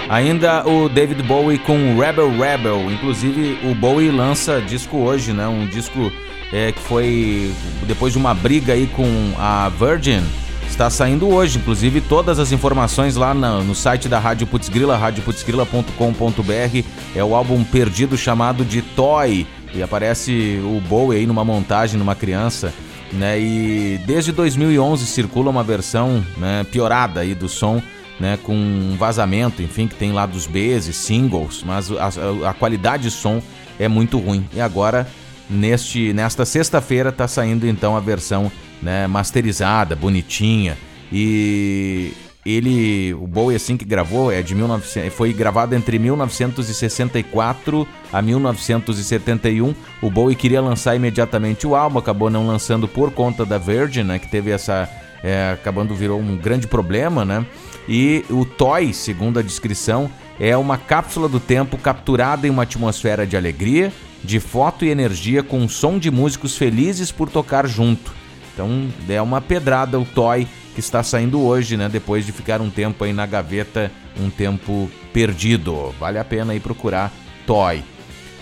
Ainda o David Bowie com Rebel Rebel, inclusive o Bowie lança disco hoje, né? Um disco é, que foi depois de uma briga aí com a Virgin, está saindo hoje, inclusive todas as informações lá na- no site da Rádio Putzgrila, radioputzgrila.com.br, é o álbum perdido chamado de Toy, e aparece o Bowie aí numa montagem, numa criança, né, e desde 2011 circula uma versão né, piorada aí do som, né, com um vazamento, enfim, que tem lá dos Bs e singles, mas a, a- qualidade de som é muito ruim, e agora neste nesta sexta-feira tá saindo então a versão né, masterizada, bonitinha. E ele o Bowie assim que gravou é de 1900, foi gravado entre 1964 a 1971. O Bowie queria lançar imediatamente o álbum, acabou não lançando por conta da Virgin, né, que teve essa é, acabando virou um grande problema, né? E o Toy, segundo a descrição, é uma cápsula do tempo capturada em uma atmosfera de alegria, de foto e energia com um som de músicos felizes por tocar junto. Então é uma pedrada o Toy que está saindo hoje, né? Depois de ficar um tempo aí na gaveta, um tempo perdido. Vale a pena aí procurar Toy.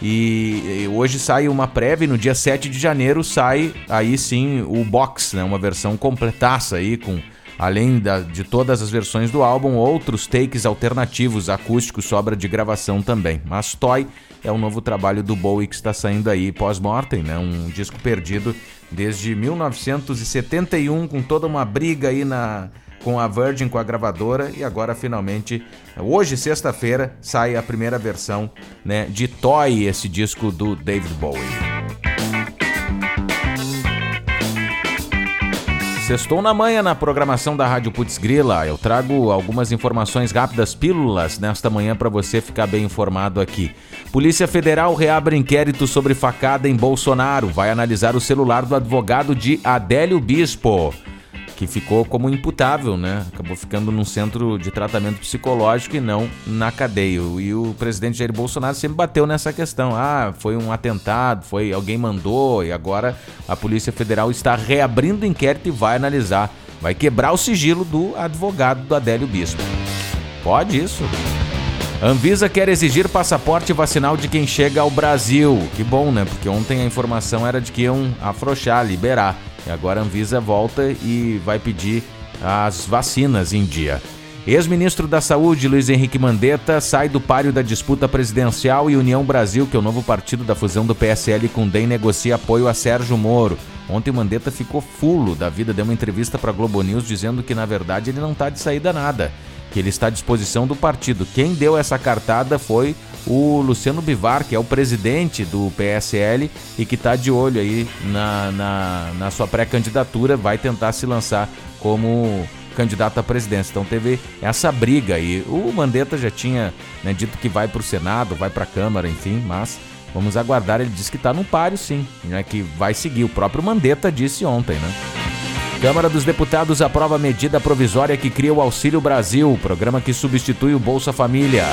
E hoje sai uma prévia, no dia 7 de janeiro sai aí sim o box, né? Uma versão completaça aí com além da- de todas as versões do álbum, outros takes alternativos acústicos, sobra de gravação também. Mas Toy é o novo trabalho do Bowie que está saindo aí pós-mortem, né? Um disco perdido desde 1971 com toda uma briga aí na com a Virgin, com a gravadora, e agora finalmente, hoje, sexta-feira, sai a primeira versão né, de Toy, esse disco do David Bowie. Sextou na manhã na programação da Rádio Putz Grila. Eu trago algumas informações rápidas, pílulas, nesta manhã para você ficar bem informado aqui. Polícia Federal reabre inquérito sobre facada em Bolsonaro. Vai analisar o celular do advogado de Adélio Bispo que ficou como imputável, né? Acabou ficando num centro de tratamento psicológico e não na cadeia. E o presidente Jair Bolsonaro sempre bateu nessa questão. Ah, foi um atentado, foi alguém mandou e agora a Polícia Federal está reabrindo o inquérito e vai analisar, vai quebrar o sigilo do advogado do Adélio Bispo. Pode isso. Anvisa quer exigir passaporte vacinal de quem chega ao Brasil. Que bom, né? Porque ontem a informação era de que iam afrouxar, liberar. E agora a Anvisa volta e vai pedir as vacinas em dia. Ex-ministro da Saúde, Luiz Henrique Mandetta, sai do páreo da disputa presidencial e União Brasil, que é o novo partido da fusão do PSL com DEM, negocia apoio a Sérgio Moro. Ontem Mandetta ficou fulo da vida, deu uma entrevista para Globo News dizendo que na verdade ele não está de saída nada, que ele está à disposição do partido. Quem deu essa cartada foi o Luciano Bivar, que é o presidente do PSL e que está de olho aí na, na, na sua pré-candidatura, vai tentar se lançar como candidato à presidência. Então teve essa briga aí. O Mandetta já tinha né, dito que vai para o Senado, vai para a Câmara, enfim, mas vamos aguardar. Ele disse que está no páreo, sim, né, que vai seguir. O próprio Mandetta disse ontem, né? Câmara dos Deputados aprova medida provisória que cria o Auxílio Brasil, programa que substitui o Bolsa Família.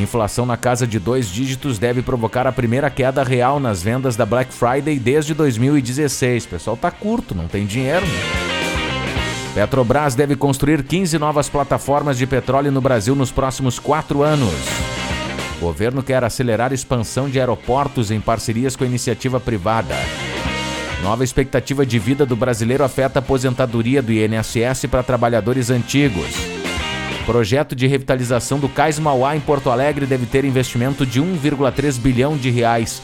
Inflação na casa de dois dígitos deve provocar a primeira queda real nas vendas da Black Friday desde 2016. O pessoal tá curto, não tem dinheiro. Né? Petrobras deve construir 15 novas plataformas de petróleo no Brasil nos próximos quatro anos. O governo quer acelerar a expansão de aeroportos em parcerias com a iniciativa privada. Nova expectativa de vida do brasileiro afeta a aposentadoria do INSS para trabalhadores antigos. Projeto de revitalização do Cais Mauá em Porto Alegre deve ter investimento de 1,3 bilhão de reais.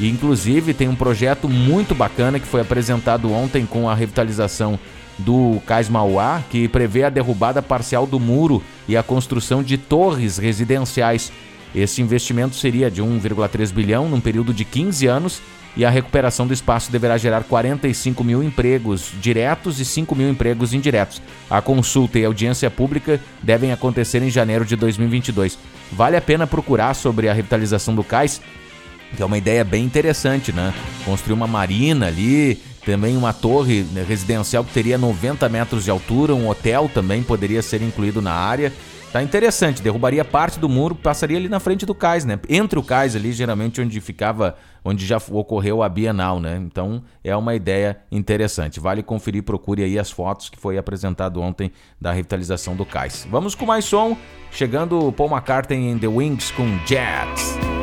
E, inclusive, tem um projeto muito bacana que foi apresentado ontem com a revitalização do Cais Mauá, que prevê a derrubada parcial do muro e a construção de torres residenciais. Esse investimento seria de 1,3 bilhão num período de 15 anos e a recuperação do espaço deverá gerar 45 mil empregos diretos e 5 mil empregos indiretos. A consulta e a audiência pública devem acontecer em janeiro de 2022. Vale a pena procurar sobre a revitalização do cais, que é uma ideia bem interessante, né? Construir uma marina ali, também uma torre né, residencial que teria 90 metros de altura, um hotel também poderia ser incluído na área. Tá interessante, derrubaria parte do muro, passaria ali na frente do cais, né? Entre o cais ali, geralmente onde ficava, onde já ocorreu a Bienal, né? Então é uma ideia interessante. Vale conferir, procure aí as fotos que foi apresentado ontem da revitalização do cais. Vamos com mais som, chegando Paul McCartney em The Wings com Jets.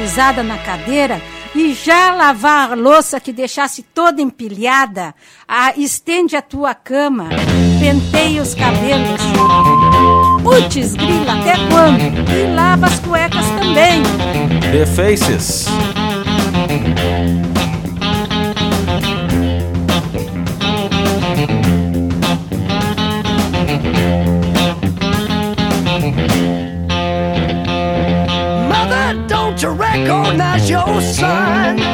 enchufizada na cadeira e já lavar a louça que deixasse toda empilhada, ah, estende a tua cama, penteia os cabelos. Putz, grila, até quando? E lava as cuecas também. The Faces. back on your sign.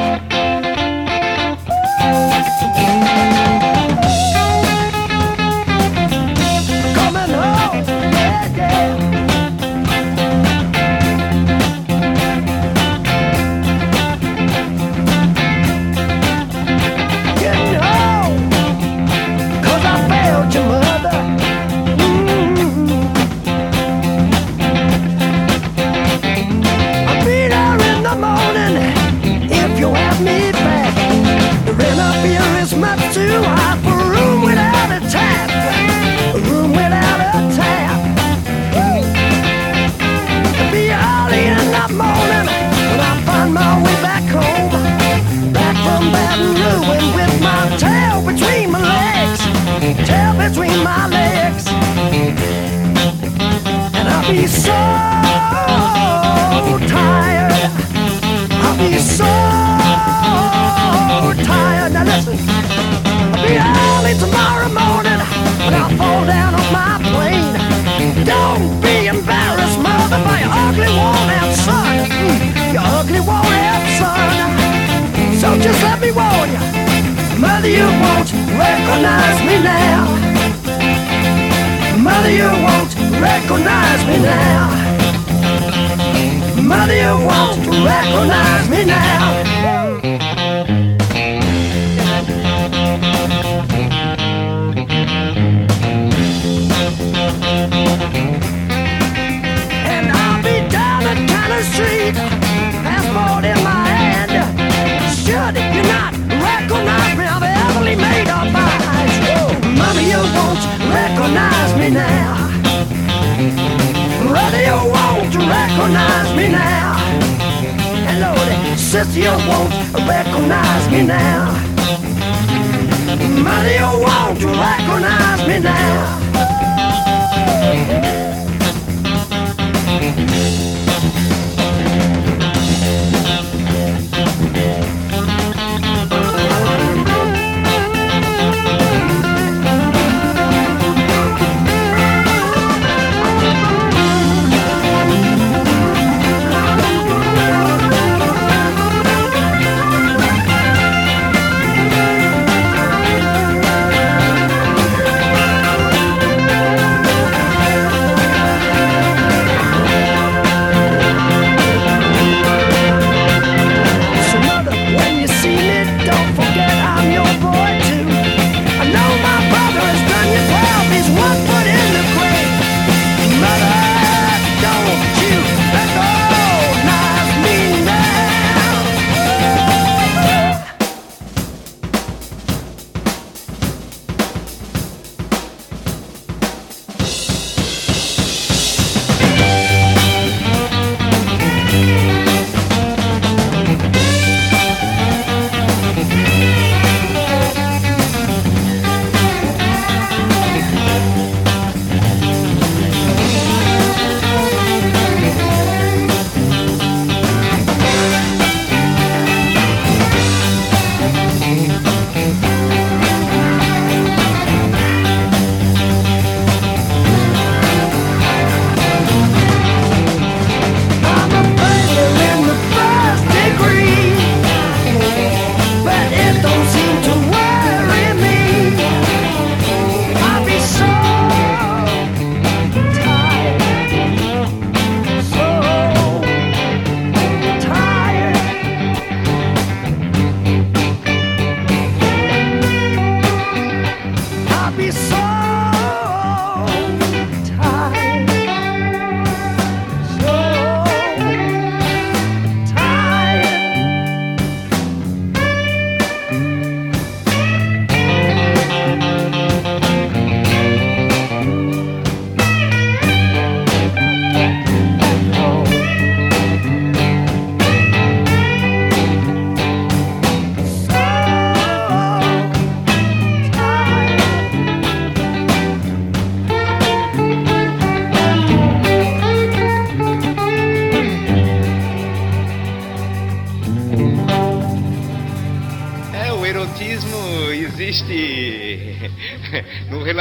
be so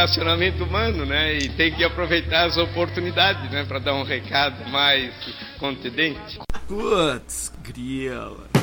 relacionamento humano, né? E tem que aproveitar as oportunidades, né? Para dar um recado mais contundente. Putz, grila.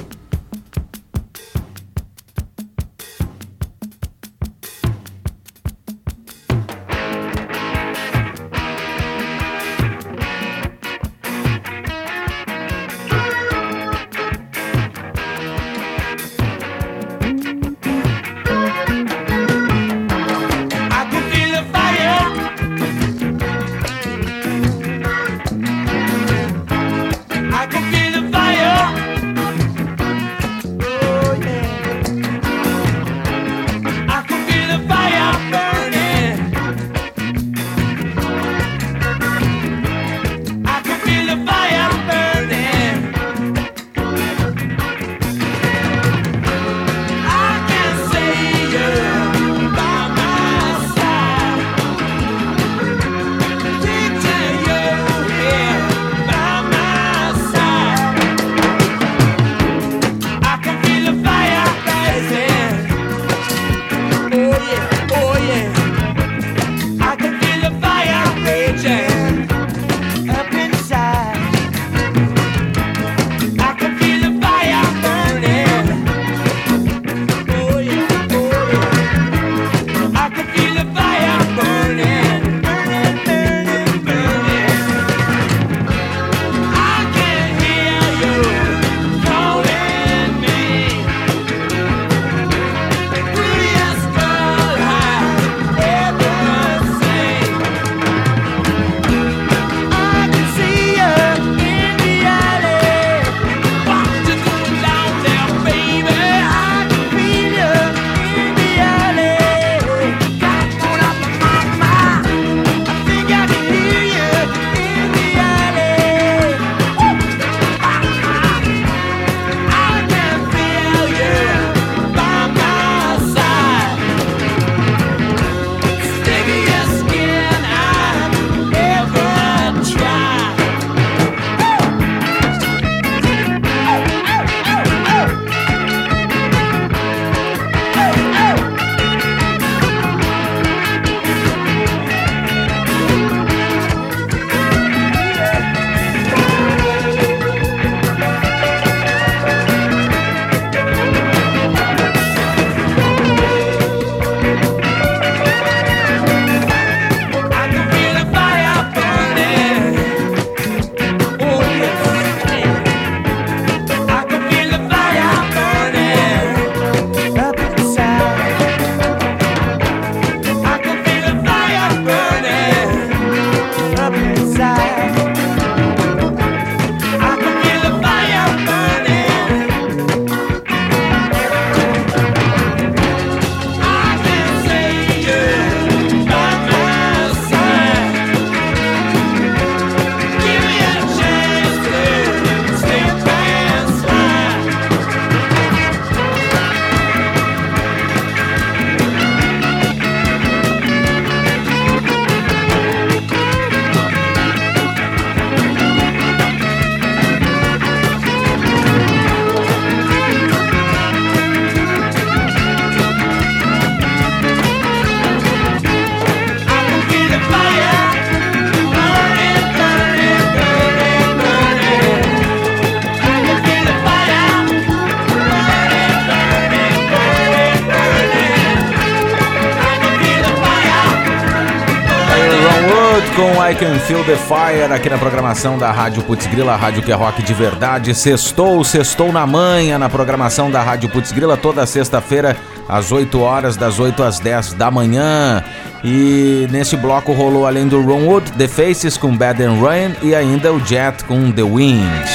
The Fire aqui na programação da Rádio Putz Grila, rádio que é rock de verdade. Sextou, sextou na manhã na programação da Rádio Putz Grila toda sexta-feira às 8 horas, das 8 às 10 da manhã. E nesse bloco rolou além do Ron Wood, The Faces com Bad and Rain e ainda o Jet com The Winds.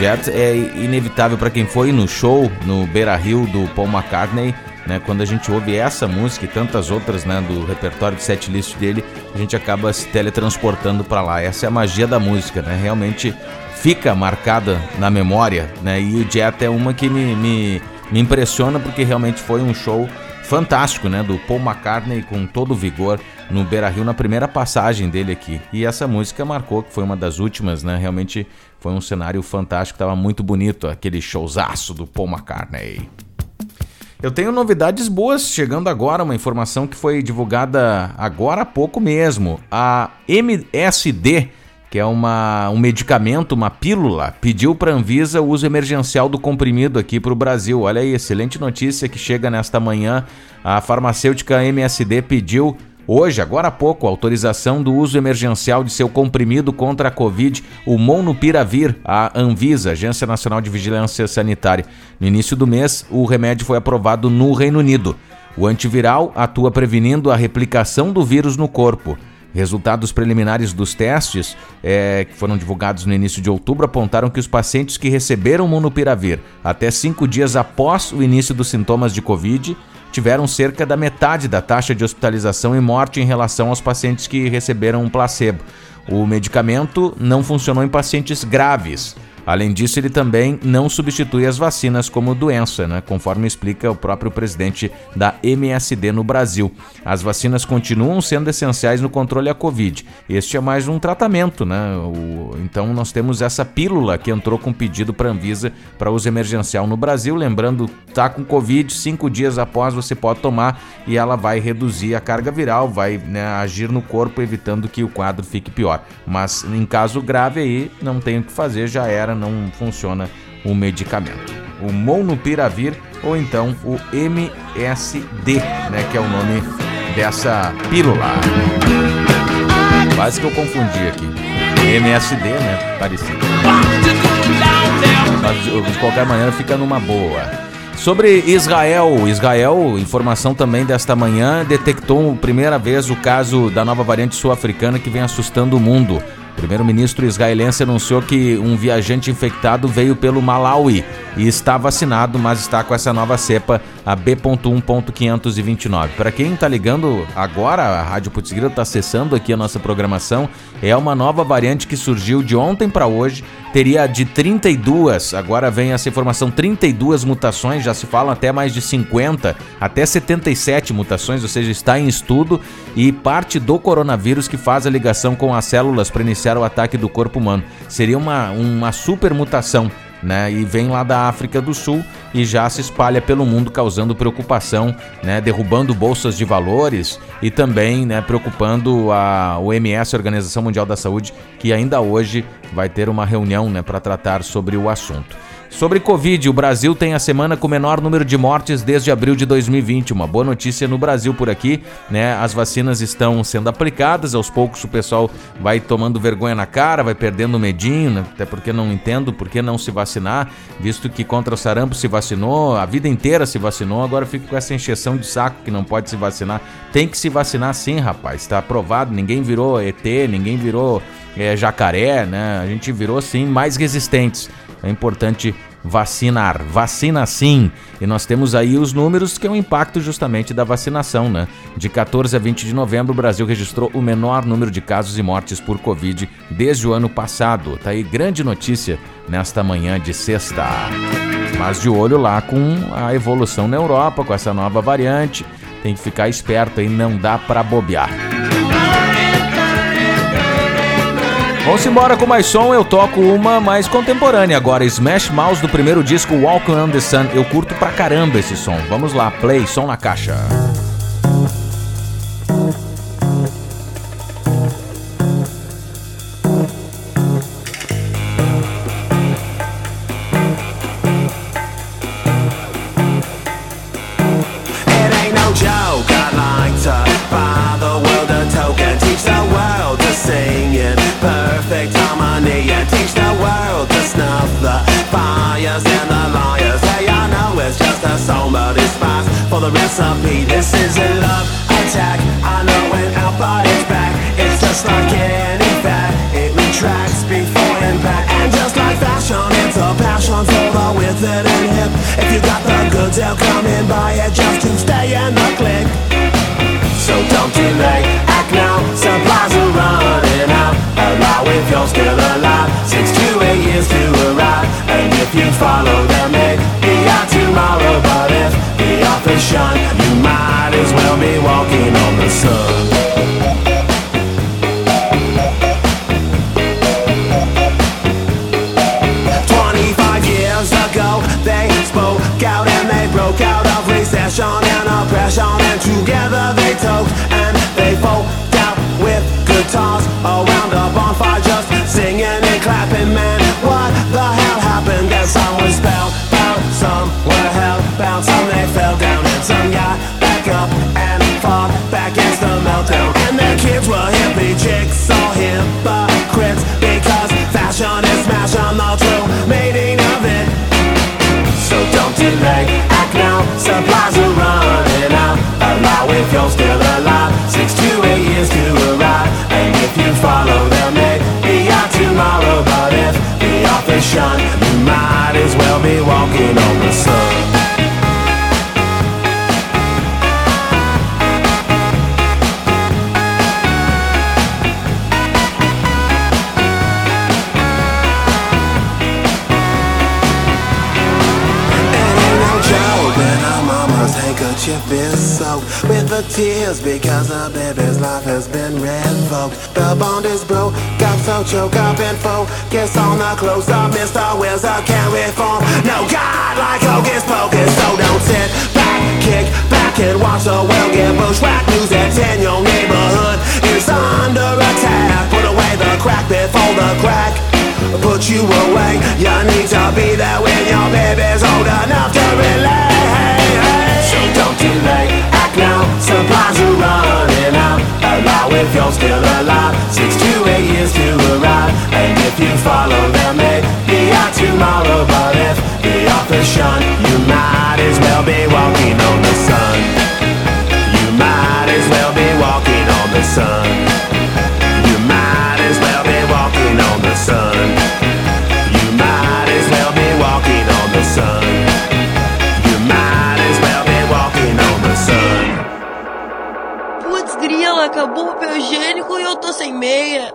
Jet é inevitável para quem foi no show no Beira Rio do Paul McCartney né? Quando a gente ouve essa música e tantas outras, né, do repertório de setlist dele, a gente acaba se teletransportando para lá. Essa é a magia da música, né? Realmente fica marcada na memória, né? E o Jet é uma que me, me, me impressiona porque realmente foi um show fantástico, né? Do Paul McCartney com todo o vigor no Beira Rio na primeira passagem dele aqui. E essa música marcou, que foi uma das últimas, né? Realmente foi um cenário fantástico, tava muito bonito aquele showzaço do Paul McCartney. Eu tenho novidades boas chegando agora, uma informação que foi divulgada agora há pouco mesmo. A MSD, que é uma, um medicamento, uma pílula, pediu para a Anvisa o uso emergencial do comprimido aqui para o Brasil. Olha aí, excelente notícia que chega nesta manhã. A farmacêutica MSD pediu Hoje, agora há pouco, autorização do uso emergencial de seu comprimido contra a Covid, o Monupiravir, à Anvisa, Agência Nacional de Vigilância Sanitária. No início do mês, o remédio foi aprovado no Reino Unido. O antiviral atua prevenindo a replicação do vírus no corpo. Resultados preliminares dos testes, eh, que foram divulgados no início de outubro, apontaram que os pacientes que receberam Monupiravir até cinco dias após o início dos sintomas de Covid tiveram cerca da metade da taxa de hospitalização e morte em relação aos pacientes que receberam um placebo. O medicamento não funcionou em pacientes graves. Além disso, ele também não substitui as vacinas como doença, né? conforme explica o próprio presidente da MSD no Brasil. As vacinas continuam sendo essenciais no controle da Covid. Este é mais um tratamento, né? O- então nós temos essa pílula que entrou com pedido para a Anvisa para uso emergencial no Brasil. Lembrando, tá com Covid, cinco dias após você pode tomar e ela vai reduzir a carga viral, vai né, agir no corpo, evitando que o quadro fique pior. Mas em caso grave aí, não tem o que fazer, já era, não funciona o medicamento. O Monupiravir ou então o MSD, né, que é o nome dessa pílula. Quase que eu confundi aqui. MSD, né? Parecido. Mas de qualquer maneira fica numa boa. Sobre Israel, Israel, informação também desta manhã, detectou primeira vez o caso da nova variante sul-africana que vem assustando o mundo. O primeiro-ministro israelense anunciou que um viajante infectado veio pelo Malawi e está vacinado, mas está com essa nova cepa, a B.1.529. Para quem está ligando agora, a Rádio Putz está acessando aqui a nossa programação, é uma nova variante que surgiu de ontem para hoje, teria de 32, agora vem essa informação, 32 mutações, já se falam até mais de 50, até 77 mutações, ou seja, está em estudo e parte do coronavírus que faz a ligação com as células para iniciar o ataque do corpo humano. Seria uma, uma super mutação. Né, e vem lá da África do Sul e já se espalha pelo mundo causando preocupação, né, derrubando bolsas de valores e também né, preocupando a OMS, a Organização Mundial da Saúde, que ainda hoje vai ter uma reunião né, para tratar sobre o assunto. Sobre Covid, o Brasil tem a semana com o menor número de mortes desde abril de 2020. Uma boa notícia no Brasil por aqui, né? As vacinas estão sendo aplicadas, aos poucos o pessoal vai tomando vergonha na cara, vai perdendo o medinho, né? até porque não entendo por que não se vacinar, visto que contra o sarampo se vacinou, a vida inteira se vacinou, agora fica com essa encheção de saco que não pode se vacinar. Tem que se vacinar sim, rapaz, está aprovado, ninguém virou ET, ninguém virou é, jacaré, né? A gente virou sim mais resistentes. É importante vacinar. Vacina sim. E nós temos aí os números que é o impacto justamente da vacinação, né? De 14 a 20 de novembro, o Brasil registrou o menor número de casos e mortes por Covid desde o ano passado. Tá aí grande notícia nesta manhã de sexta. Mas de olho lá com a evolução na Europa, com essa nova variante. Tem que ficar esperto aí, não dá pra bobear. Vamos embora com mais som, eu toco uma mais contemporânea agora, Smash Mouth do primeiro disco Walking on the Sun. Eu curto pra caramba esse som. Vamos lá, play, som na caixa. For the recipe. This is a love attack, I know when our body's back It's just like any fat, it retracts before impact And just like fashion, it's a passion for the withered and hip. If you got the goods, they'll come and buy it just to stay in the clique So don't delay, act now, supplies are running out. Allow if you're still alive, six to eight years to arrive. And if you follow them, shine. Act now, supplies are running out. Allow if you're still alive. Six to eight years to arrive. And if you follow them, be out tomorrow. But if the shine, you might as well be walking on the sun. Tears because a baby's life has been revoked. The bond is broke, got so choke up and focus on the close up. Mr. Wills I can't reform. No God like Hocus Pocus, so don't sit back, kick back and watch the world get bushwhacked. News that's in your neighborhood is under attack. Put away the crack before the crack put you away. You need to be there when your baby's old enough to relate. If you're still alive. Six to eight years to arrive. And if you follow them, maybe a tomorrow. But if the author's shun, you might as well be walking on the sun. You might as well be walking on the sun. Sem meia.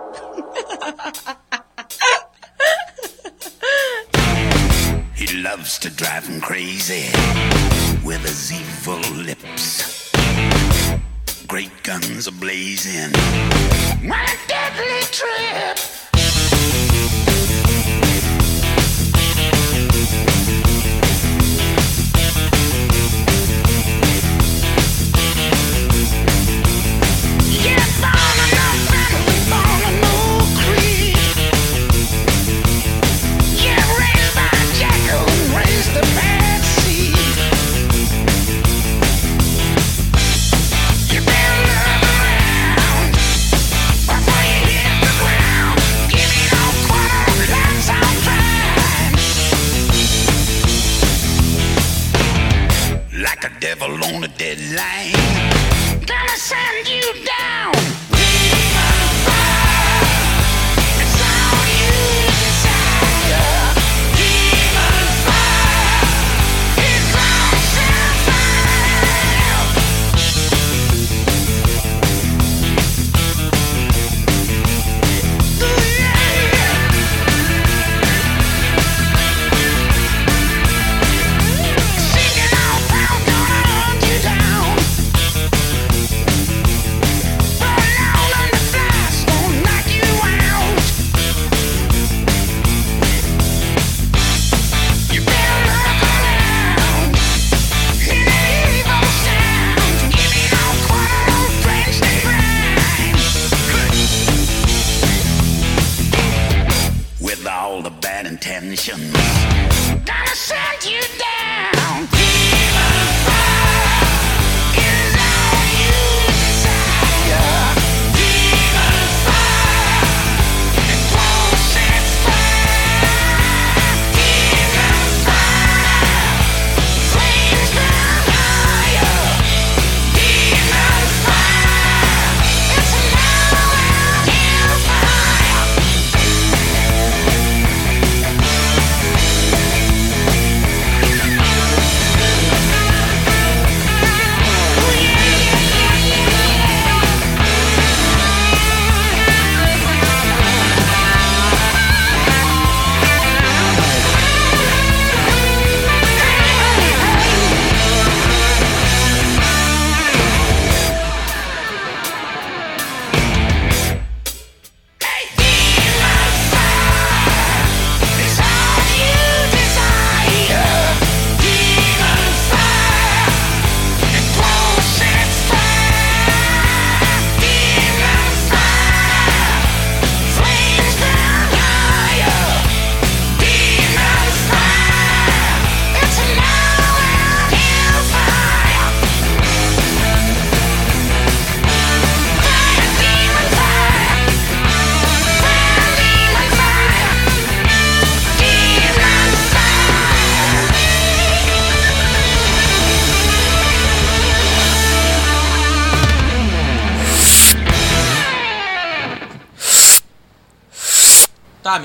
He loves to drive him crazy with his evil lips. Great guns are blazing. My deadly trip.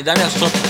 Tá, me dá minha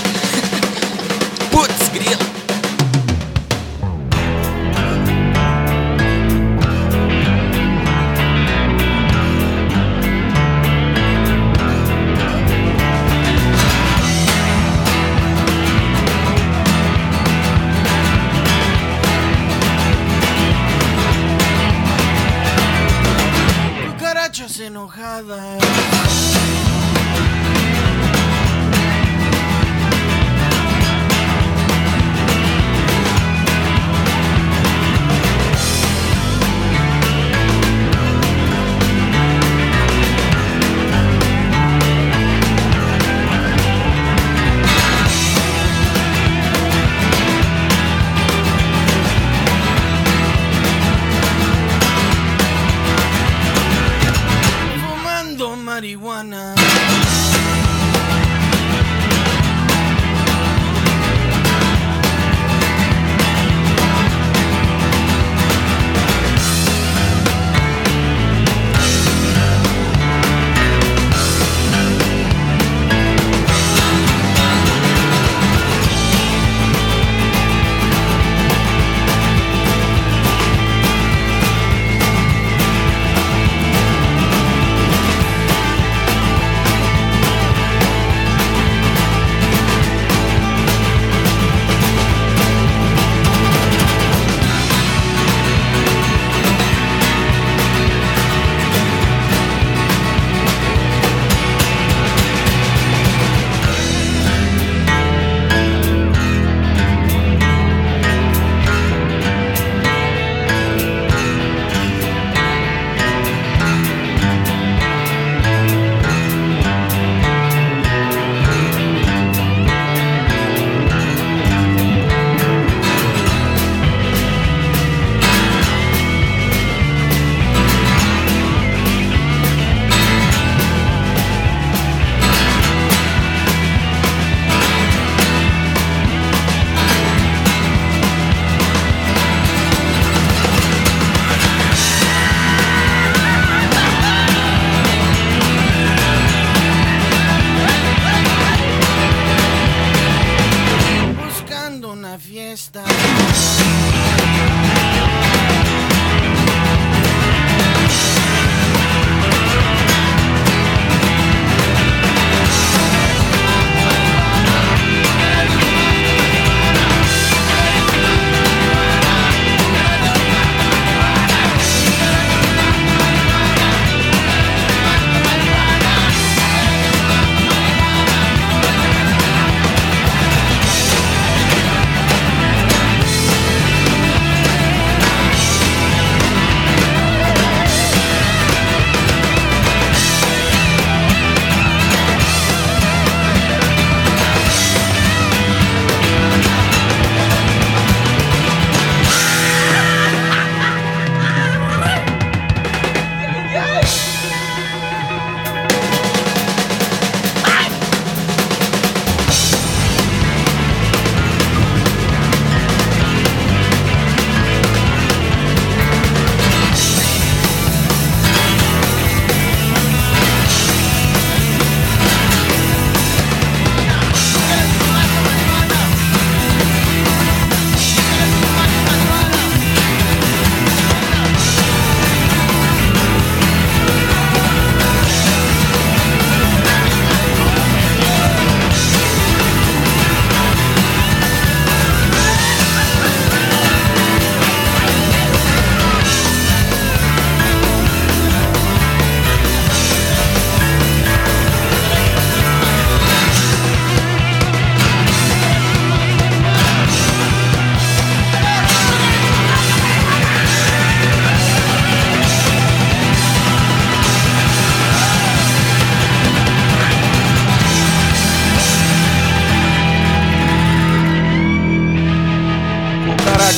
la fiesta.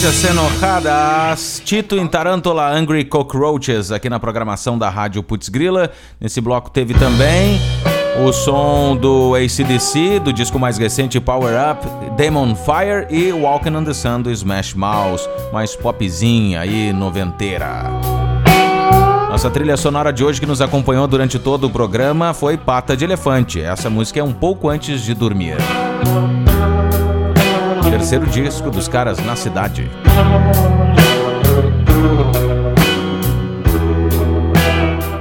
Cucarachas enojadas, Tito em Tarântula, Angry Cockroaches, aqui na programação da Rádio Putz Grila. Nesse bloco teve também o som do ACDC, do disco mais recente Power Up, Demon Fire e Walking on the Sun do Smash Mouth, mais popzinha aí, noventeira. Nossa trilha sonora de hoje que nos acompanhou durante todo o programa foi Pata de Elefante. Essa música é um pouco antes de dormir. Terceiro disco dos caras na cidade.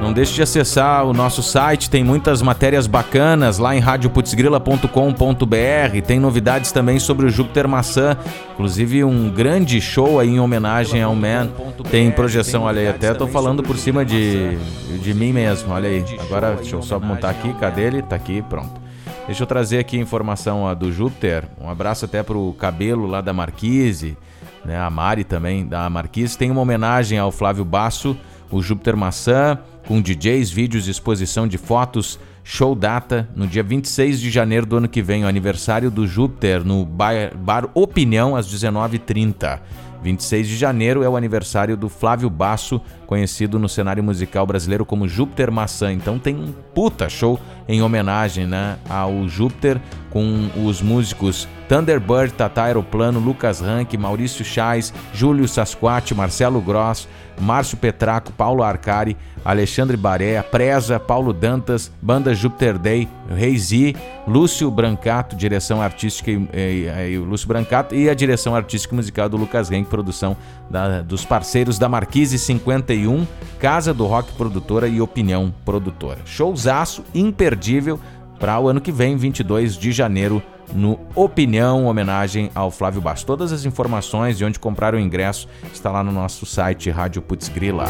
Não deixe de acessar o nosso site, tem muitas matérias bacanas lá em radioputzgrila.com.br. Tem novidades também sobre o Júpiter Maçã, inclusive um grande show aí em homenagem ao Man. Tem projeção, olha aí, até tô falando por cima de, de mim mesmo, olha aí. Agora deixa eu só montar aqui, cadê ele? Tá aqui, pronto. Deixa eu trazer aqui a informação do Júpiter. Um abraço até pro Cabelo lá da Marquise, né? A Mari também da Marquise. Tem uma homenagem ao Flávio Basso, o Júpiter Maçã, com DJs, vídeos, exposição de fotos, show data no dia 26 de janeiro do ano que vem, o aniversário do Júpiter no Bar, Bar Opinião às 19h30. 26 de janeiro é o aniversário do Flávio Basso, conhecido no cenário musical brasileiro como Júpiter Maçã. Então tem um puta show em homenagem né, ao Júpiter com os músicos Thunderbird, Tata Aeroplano, Lucas Rank, Maurício Chais, Júlio Sasquatch, Marcelo Gross, Márcio Petraco, Paulo Arcari, Alexandre Baré, Preza, Paulo Dantas, Banda Júpiter Day, Reizi, Lúcio Brancato, direção artística e, e, e, Lúcio Brancato e a direção artística e musical do Lucas Rank, produção da- dos parceiros da Marquise 51, Casa do Rock Produtora e Opinião Produtora. Showzaço imperdível para o ano que vem, 22 de janeiro, no Opinião, homenagem ao Flávio Basso. Todas as informações de onde comprar o ingresso está lá no nosso site Rádio Putz Grila.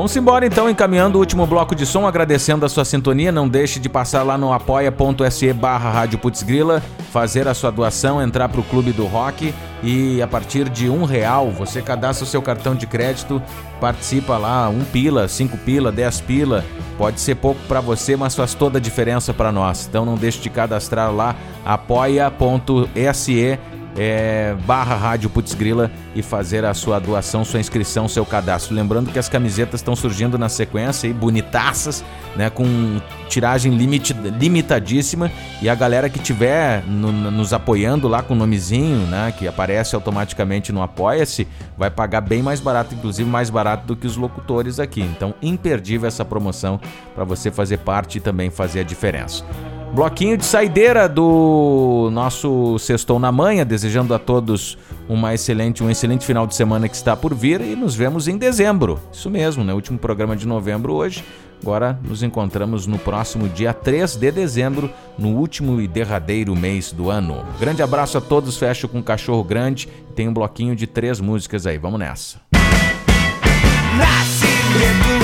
Vamos embora então, encaminhando o último bloco de som, agradecendo a sua sintonia. Não deixe de passar lá no apoia.se barra Rádio Putzgrila, fazer a sua doação, entrar para o Clube do Rock e a partir de um real você cadastra o seu cartão de crédito, participa lá, um pila, cinco pila, dez pila. Pode ser pouco para você, mas faz toda a diferença para nós. Então não deixe de cadastrar lá apoia.se é, barra Rádio Putzgrila e fazer a sua doação, sua inscrição, seu cadastro. Lembrando que as camisetas estão surgindo na sequência aí, bonitaças, né, com tiragem limite, limitadíssima e a galera que tiver no- nos apoiando lá com o nomezinho, né, que aparece automaticamente no Apoia-se, vai pagar bem mais barato, inclusive mais barato do que os locutores aqui. Então, imperdível essa promoção para você fazer parte e também fazer a diferença. Bloquinho de saideira do nosso Sextou na Manha, desejando a todos uma excelente, um excelente final de semana que está por vir e nos vemos em dezembro. Isso mesmo, né? Último programa de novembro hoje. Agora nos encontramos no próximo dia 3 de dezembro, no último e derradeiro mês do ano. Grande abraço a todos, fecho com Cachorro Grande. Tem um bloquinho de três músicas aí, vamos nessa. Nascimento,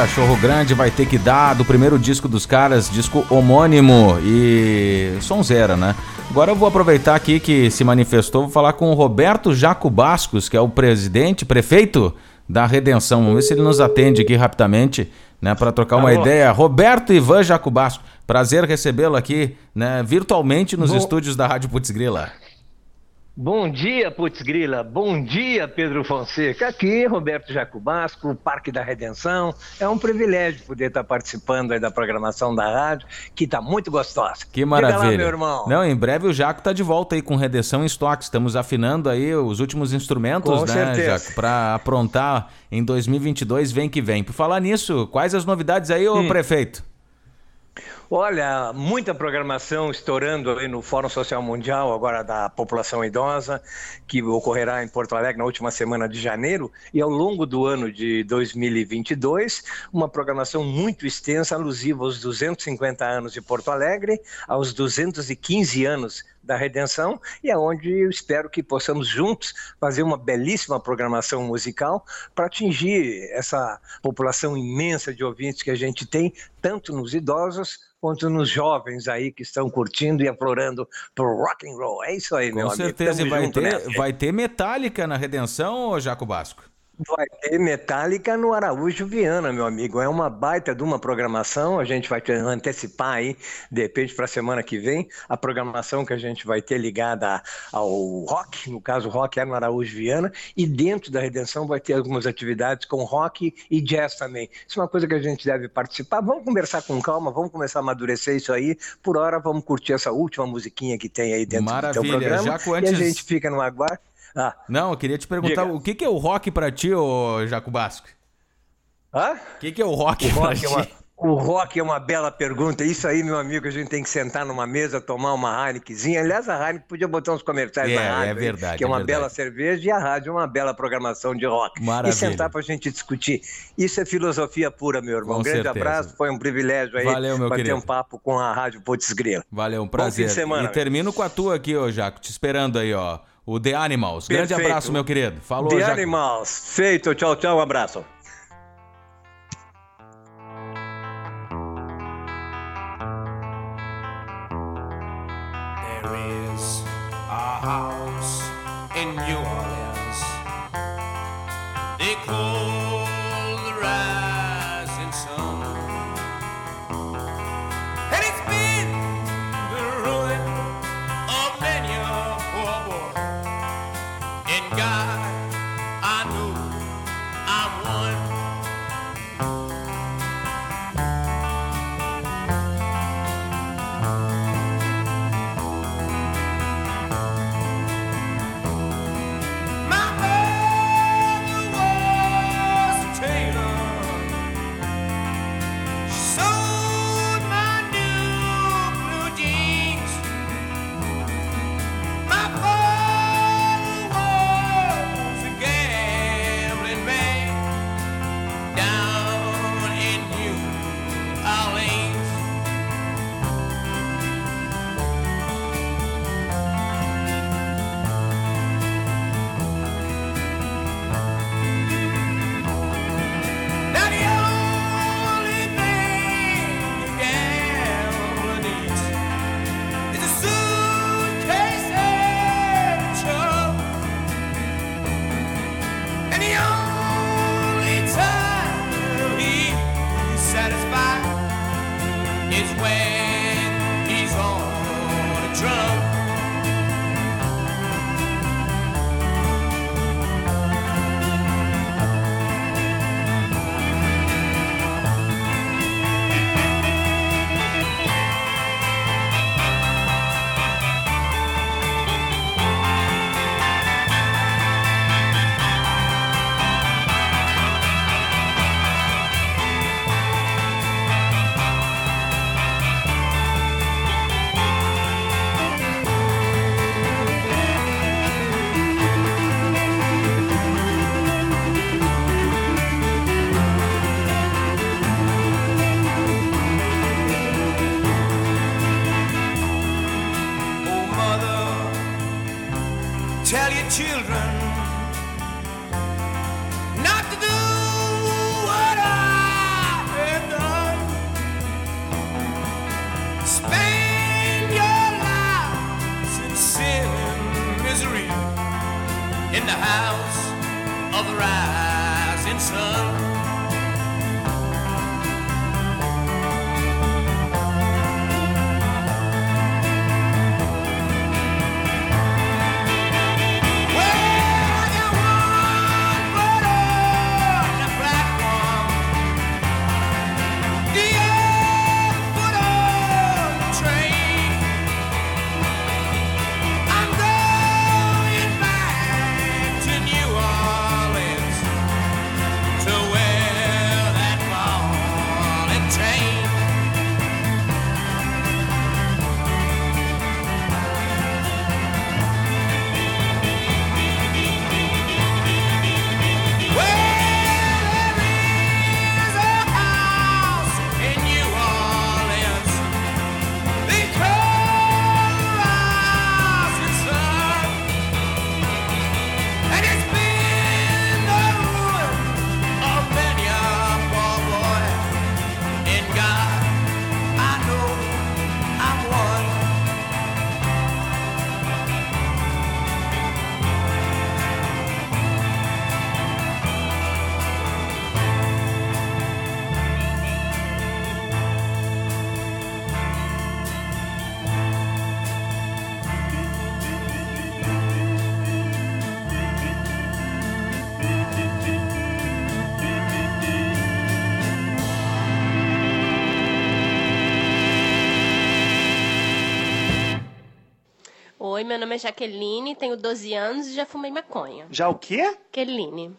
Cachorro Grande vai ter que dar do primeiro disco dos caras, disco homônimo e sonzeira, né? Agora eu vou aproveitar aqui que se manifestou, vou falar com o Roberto Jacobascos, que é o presidente, prefeito da Redenção. Vamos ver se ele nos atende aqui rapidamente, né, para trocar uma Alô. ideia. Roberto Ivan Jacobasco, prazer recebê-lo aqui, né, virtualmente nos Bom- estúdios da Rádio Putz Grila. Bom dia, Putz Grila. Bom dia, Pedro Fonseca. Aqui, Roberto Jacobasco, Parque da Redenção. É um privilégio poder estar participando aí da programação da rádio, que está muito gostosa. Que maravilha. lá, meu irmão. Não, em breve o Jaco tá de volta aí com redenção em estoque. Estamos afinando aí os últimos instrumentos, Com né, certeza. Jaco, para aprontar em 2022, vem que vem. Por falar nisso, quais as novidades aí, ô Hum. prefeito? Olha, muita programação estourando aí no Fórum Social Mundial, agora da população idosa, que ocorrerá em Porto Alegre na última semana de janeiro, e ao longo do ano de 2022, uma programação muito extensa, alusiva aos 250 anos de Porto Alegre, aos 215 anos da Redenção, e aonde eu espero que possamos juntos fazer uma belíssima programação musical para atingir essa população imensa de ouvintes que a gente tem, tanto nos idosos quanto nos jovens aí que estão curtindo e aflorando pro rock and roll. É isso aí, meu Com amigo. certeza, e vai ter, nessa. vai ter Metallica na redenção, Jaco Basco? Vai ter Metallica no Araújo Viana, meu amigo. É uma baita de uma programação. A gente vai ter, antecipar aí, de repente, para a semana que vem, a programação que a gente vai ter ligada ao rock. No caso, o rock é no Araújo Viana. E dentro da Redenção vai ter algumas atividades com rock e jazz também. Isso é uma coisa que a gente deve participar. Vamos conversar com calma, vamos começar a amadurecer isso aí. Por hora, vamos curtir essa última musiquinha que tem aí dentro do Maravilha. teu programa. Jaco, E a antes- gente fica no aguardo. Ah, Não, eu queria te perguntar, Diga. o que, que é o rock pra ti, ô Jaco Basco? Hã? O que, que é o rock, O pra rock, ti? é uma, o rock é uma bela pergunta. Isso aí, meu amigo, a gente tem que sentar numa mesa, tomar uma Heinekenzinha. Aliás, a Heineken podia botar uns comerciais É, na rádio. é aí, verdade, Que é é uma verdade. bela cerveja e a rádio é uma bela programação de rock. Maravilha. E sentar pra gente discutir. Isso é filosofia pura, meu irmão. Com um grande certeza. abraço, foi um privilégio aí Valeu, meu bater querido. um papo com a Rádio Putz Grila. Valeu, um Bom prazer. fim de semana. e termino com a tua aqui, ô Jaco, te esperando aí, ó. O The Animals. Grande Perfeito. abraço, meu querido. Falou, The Jaco. Animals. Feito. Tchau, tchau. Um abraço. There is a house in New Orleans. They call meu nome é Jaqueline, tenho 12 anos e já fumei maconha. Já o quê? Jaqueline.